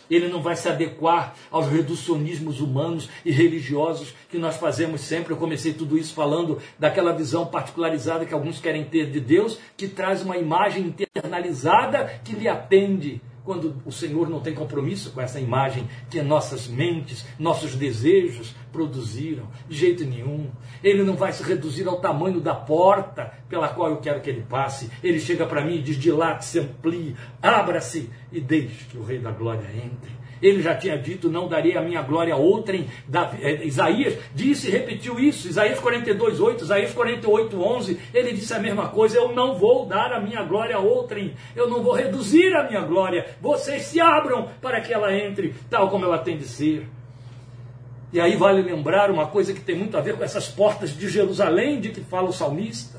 Ele não vai se adequar aos reducionismos humanos e religiosos que nós fazemos sempre. Eu comecei tudo isso falando daquela visão particularizada que alguns querem ter de Deus, que traz uma imagem internalizada que lhe atende quando o Senhor não tem compromisso com essa imagem que nossas mentes, nossos desejos produziram. De jeito nenhum. Ele não vai se reduzir ao tamanho da porta pela qual eu quero que ele passe. Ele chega para mim e diz: dilate-se, amplie, abra-se e deixe que o Rei da Glória entre. Ele já tinha dito: Não darei a minha glória a outrem. É, Isaías disse e repetiu isso. Isaías 42, 8, Isaías 48, 11. Ele disse a mesma coisa: Eu não vou dar a minha glória a outrem. Eu não vou reduzir a minha glória. Vocês se abram para que ela entre, tal como ela tem de ser. E aí vale lembrar uma coisa que tem muito a ver com essas portas de Jerusalém de que fala o salmista.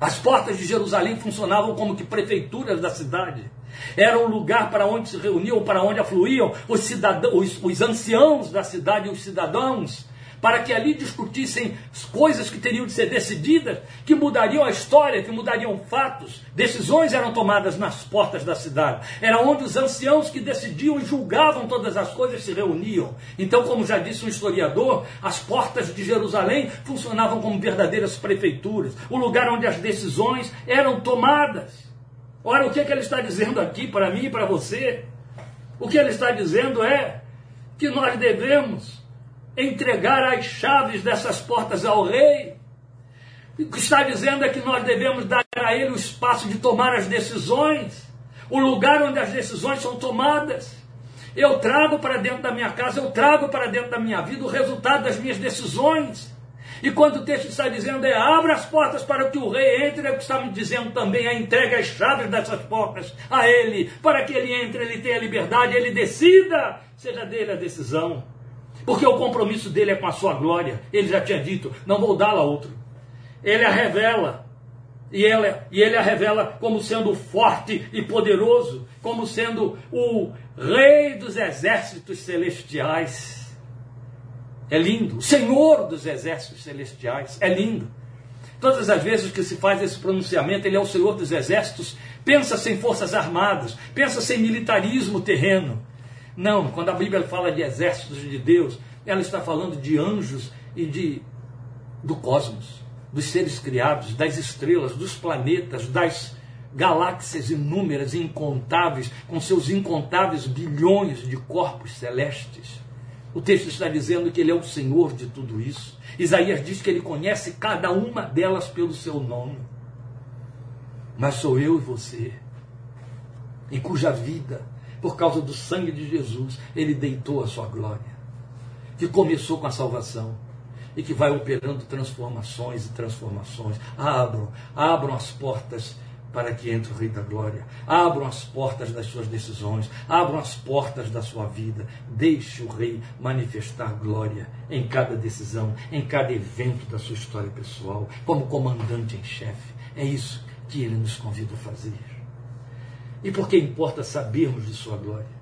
As portas de Jerusalém funcionavam como que prefeituras da cidade. Era um lugar para onde se reuniam, para onde afluíam os, cidadãos, os, os anciãos da cidade e os cidadãos, para que ali discutissem coisas que teriam de ser decididas, que mudariam a história, que mudariam fatos. Decisões eram tomadas nas portas da cidade. Era onde os anciãos que decidiam e julgavam todas as coisas se reuniam. Então, como já disse um historiador, as portas de Jerusalém funcionavam como verdadeiras prefeituras, o lugar onde as decisões eram tomadas. Ora, o que, é que ele está dizendo aqui para mim e para você? O que ele está dizendo é que nós devemos entregar as chaves dessas portas ao rei. O que está dizendo é que nós devemos dar a ele o espaço de tomar as decisões, o lugar onde as decisões são tomadas. Eu trago para dentro da minha casa, eu trago para dentro da minha vida o resultado das minhas decisões. E quando o texto está dizendo é abra as portas para que o rei entre, é o que está me dizendo também, é entrega as chaves dessas portas a ele, para que ele entre, ele tenha liberdade, ele decida, seja dele a decisão. Porque o compromisso dele é com a sua glória. Ele já tinha dito, não vou dá-la a outro. Ele a revela. E, ela, e ele a revela como sendo forte e poderoso, como sendo o rei dos exércitos celestiais. É lindo. O Senhor dos exércitos celestiais. É lindo. Todas as vezes que se faz esse pronunciamento, ele é o Senhor dos exércitos, pensa-se em forças armadas, pensa-se em militarismo terreno. Não, quando a Bíblia fala de exércitos de Deus, ela está falando de anjos e de do cosmos, dos seres criados, das estrelas, dos planetas, das galáxias inúmeras incontáveis, com seus incontáveis bilhões de corpos celestes. O texto está dizendo que ele é o Senhor de tudo isso. Isaías diz que ele conhece cada uma delas pelo seu nome. Mas sou eu e você, em cuja vida, por causa do sangue de Jesus, ele deitou a sua glória, que começou com a salvação e que vai operando transformações e transformações. Abram, abram as portas para que entre o Rei da Glória. Abram as portas das suas decisões, abram as portas da sua vida. Deixe o Rei manifestar glória em cada decisão, em cada evento da sua história pessoal, como comandante em chefe. É isso que ele nos convida a fazer. E por que importa sabermos de sua glória?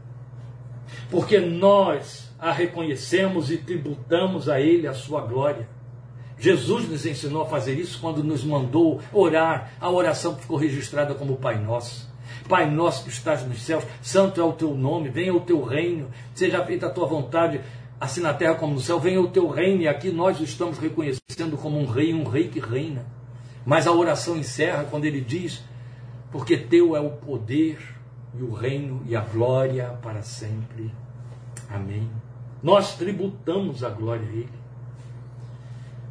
Porque nós a reconhecemos e tributamos a ele a sua glória. Jesus nos ensinou a fazer isso quando nos mandou orar a oração que ficou registrada como Pai Nosso. Pai nosso que estás nos céus, santo é o teu nome, venha o teu reino, seja feita a tua vontade, assim na terra como no céu, venha o teu reino, e aqui nós o estamos reconhecendo como um rei, um rei que reina. Mas a oração encerra quando ele diz: Porque teu é o poder e o reino e a glória para sempre. Amém. Nós tributamos a glória a Ele.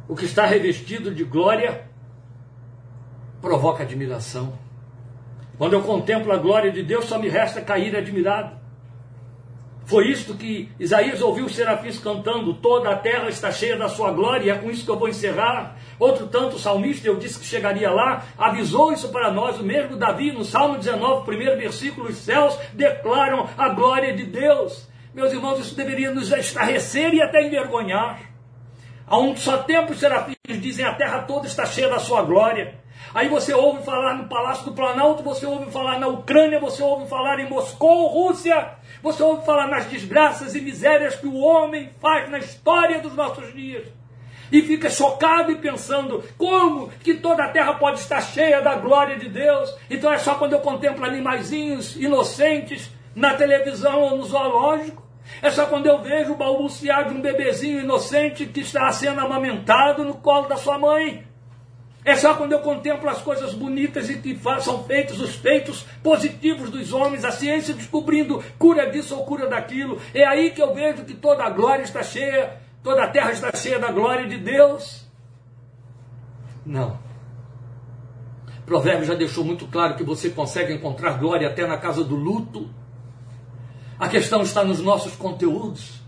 O que está revestido de glória provoca admiração. Quando eu contemplo a glória de Deus, só me resta cair admirado. Foi isto que Isaías ouviu os serafins cantando: toda a terra está cheia da sua glória, e é com isso que eu vou encerrar. Outro tanto, o salmista, eu disse que chegaria lá, avisou isso para nós, o mesmo Davi, no Salmo 19, primeiro versículo: os céus declaram a glória de Deus. Meus irmãos, isso deveria nos estarrecer e até envergonhar. Há um só tempo os serafins dizem: a terra toda está cheia da sua glória. Aí você ouve falar no Palácio do Planalto, você ouve falar na Ucrânia, você ouve falar em Moscou, Rússia, você ouve falar nas desgraças e misérias que o homem faz na história dos nossos dias. E fica chocado e pensando como que toda a terra pode estar cheia da glória de Deus. Então é só quando eu contemplo animaizinhos inocentes na televisão ou no zoológico. É só quando eu vejo o balbuciar de um bebezinho inocente que está sendo amamentado no colo da sua mãe. É só quando eu contemplo as coisas bonitas e que são feitos os feitos positivos dos homens, a ciência descobrindo cura disso ou cura daquilo. É aí que eu vejo que toda a glória está cheia, toda a terra está cheia da glória de Deus. Não. Provérbio já deixou muito claro que você consegue encontrar glória até na casa do luto. A questão está nos nossos conteúdos.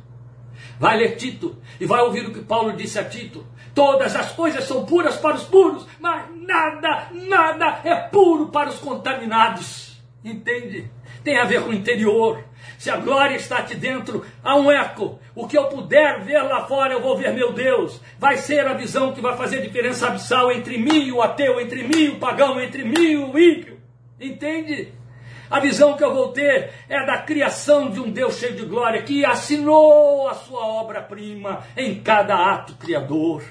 Vai ler Tito e vai ouvir o que Paulo disse a Tito. Todas as coisas são puras para os puros, mas nada, nada é puro para os contaminados. Entende? Tem a ver com o interior. Se a glória está aqui dentro, há um eco. O que eu puder ver lá fora, eu vou ver meu Deus. Vai ser a visão que vai fazer diferença abissal entre mim e o ateu, entre mim e o pagão, entre mim e o ímpio. Entende? A visão que eu vou ter é da criação de um Deus cheio de glória que assinou a sua obra-prima em cada ato criador.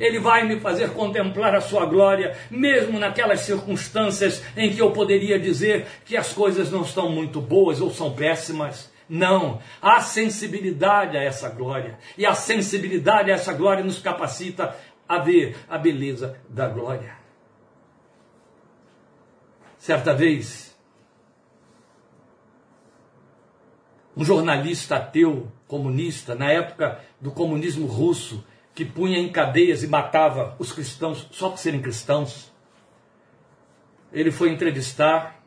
Ele vai me fazer contemplar a sua glória, mesmo naquelas circunstâncias em que eu poderia dizer que as coisas não estão muito boas ou são péssimas. Não, há sensibilidade a essa glória. E a sensibilidade a essa glória nos capacita a ver a beleza da glória. Certa vez, um jornalista ateu comunista, na época do comunismo russo, que punha em cadeias e matava os cristãos só por serem cristãos. Ele foi entrevistar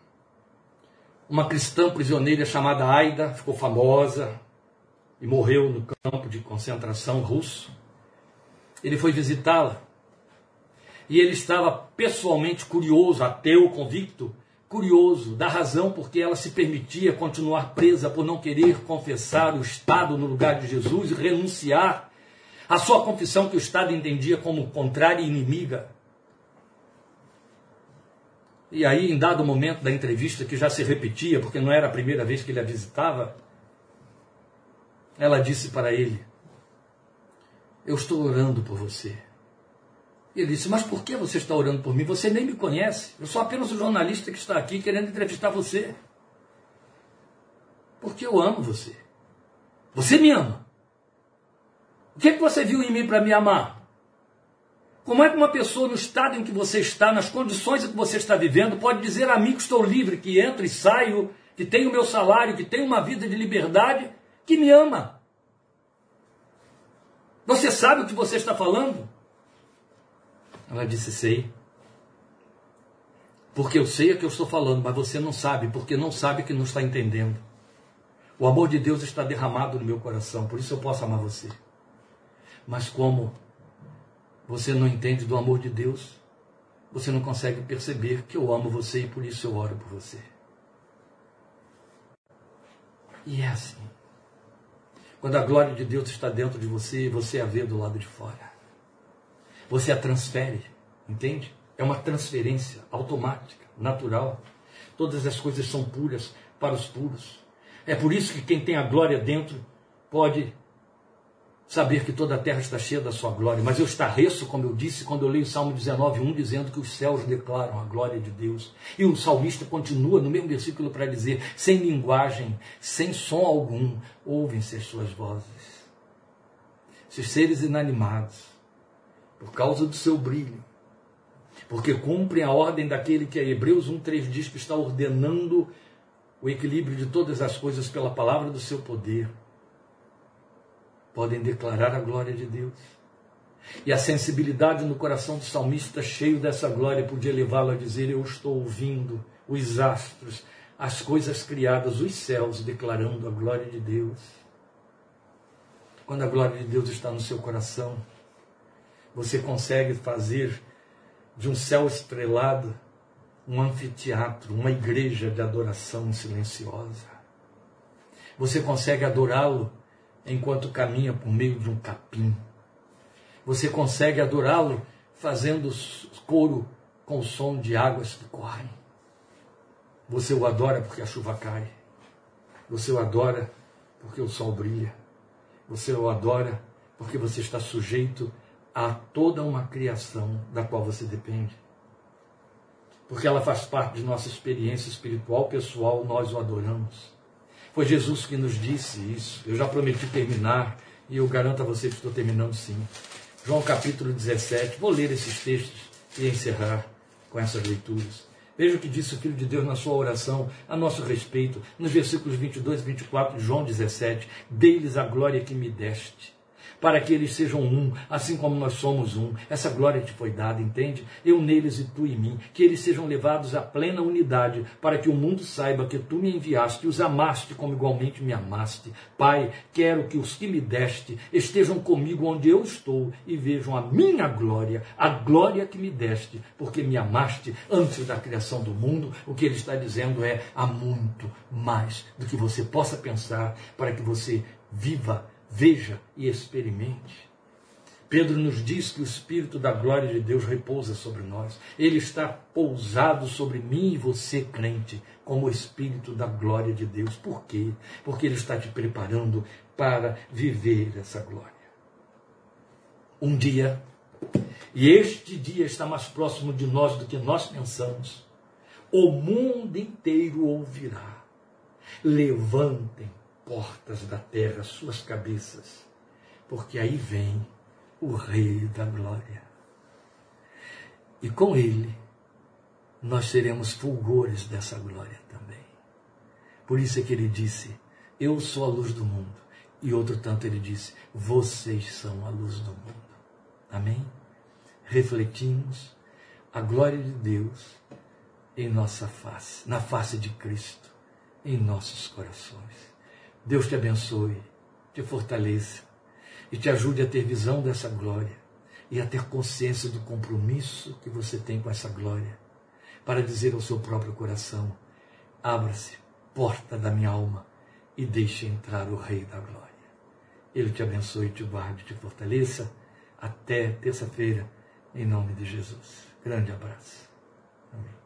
uma cristã prisioneira chamada Aida, ficou famosa e morreu no campo de concentração russo. Ele foi visitá-la e ele estava pessoalmente curioso, ateu, convicto, curioso da razão porque ela se permitia continuar presa por não querer confessar o Estado no lugar de Jesus e renunciar à sua confissão que o Estado entendia como contrária e inimiga. E aí, em dado momento da entrevista, que já se repetia, porque não era a primeira vez que ele a visitava, ela disse para ele: Eu estou orando por você. Ele disse: Mas por que você está orando por mim? Você nem me conhece. Eu sou apenas o jornalista que está aqui querendo entrevistar você. Porque eu amo você. Você me ama. O que, é que você viu em mim para me amar? Como é que uma pessoa no estado em que você está, nas condições em que você está vivendo, pode dizer a mim que estou livre, que entro e saio, que tenho o meu salário, que tenho uma vida de liberdade, que me ama? Você sabe o que você está falando? Ela disse: Sei. Porque eu sei o que eu estou falando, mas você não sabe, porque não sabe que não está entendendo. O amor de Deus está derramado no meu coração, por isso eu posso amar você. Mas como você não entende do amor de Deus, você não consegue perceber que eu amo você e por isso eu oro por você. E é assim. Quando a glória de Deus está dentro de você, você a vê do lado de fora. Você a transfere, entende? É uma transferência automática, natural. Todas as coisas são puras para os puros. É por isso que quem tem a glória dentro pode saber que toda a terra está cheia da sua glória. Mas eu estarreço, como eu disse, quando eu leio o Salmo 19, 1, dizendo que os céus declaram a glória de Deus. E o salmista continua no mesmo versículo para dizer: sem linguagem, sem som algum, ouvem-se as suas vozes. Esses seres inanimados, por causa do seu brilho, porque cumprem a ordem daquele que é Hebreus 1,3 diz que está ordenando o equilíbrio de todas as coisas pela palavra do seu poder podem declarar a glória de Deus. E a sensibilidade no coração do salmista, cheio dessa glória, podia levá-lo a dizer: Eu estou ouvindo os astros, as coisas criadas, os céus, declarando a glória de Deus. Quando a glória de Deus está no seu coração, você consegue fazer de um céu estrelado um anfiteatro, uma igreja de adoração silenciosa. Você consegue adorá-lo enquanto caminha por meio de um capim. Você consegue adorá-lo fazendo coro com o som de águas que correm. Você o adora porque a chuva cai. Você o adora porque o sol brilha. Você o adora porque você está sujeito a toda uma criação da qual você depende. Porque ela faz parte de nossa experiência espiritual pessoal, nós o adoramos. Foi Jesus que nos disse isso. Eu já prometi terminar e eu garanto a você que estou terminando sim. João capítulo 17. Vou ler esses textos e encerrar com essas leituras. Veja o que disse o Filho de Deus na sua oração a nosso respeito, nos versículos 22 e 24 de João 17. Dei-lhes a glória que me deste para que eles sejam um, assim como nós somos um. Essa glória te foi dada, entende? Eu neles e tu em mim, que eles sejam levados à plena unidade, para que o mundo saiba que tu me enviaste os amaste como igualmente me amaste. Pai, quero que os que me deste estejam comigo onde eu estou e vejam a minha glória, a glória que me deste, porque me amaste antes da criação do mundo. O que ele está dizendo é: há muito mais do que você possa pensar para que você viva Veja e experimente. Pedro nos diz que o Espírito da glória de Deus repousa sobre nós. Ele está pousado sobre mim e você, crente, como o Espírito da glória de Deus. Por quê? Porque ele está te preparando para viver essa glória. Um dia, e este dia está mais próximo de nós do que nós pensamos, o mundo inteiro ouvirá. Levantem portas da terra suas cabeças, porque aí vem o Rei da Glória. E com ele nós seremos fulgores dessa glória também. Por isso é que ele disse: Eu sou a luz do mundo. E outro tanto ele disse: Vocês são a luz do mundo. Amém? Refletimos a glória de Deus em nossa face, na face de Cristo, em nossos corações. Deus te abençoe, te fortaleça e te ajude a ter visão dessa glória e a ter consciência do compromisso que você tem com essa glória, para dizer ao seu próprio coração: abra-se, porta da minha alma, e deixe entrar o Rei da Glória. Ele te abençoe, te guarde, te fortaleça. Até terça-feira, em nome de Jesus. Grande abraço. Amém.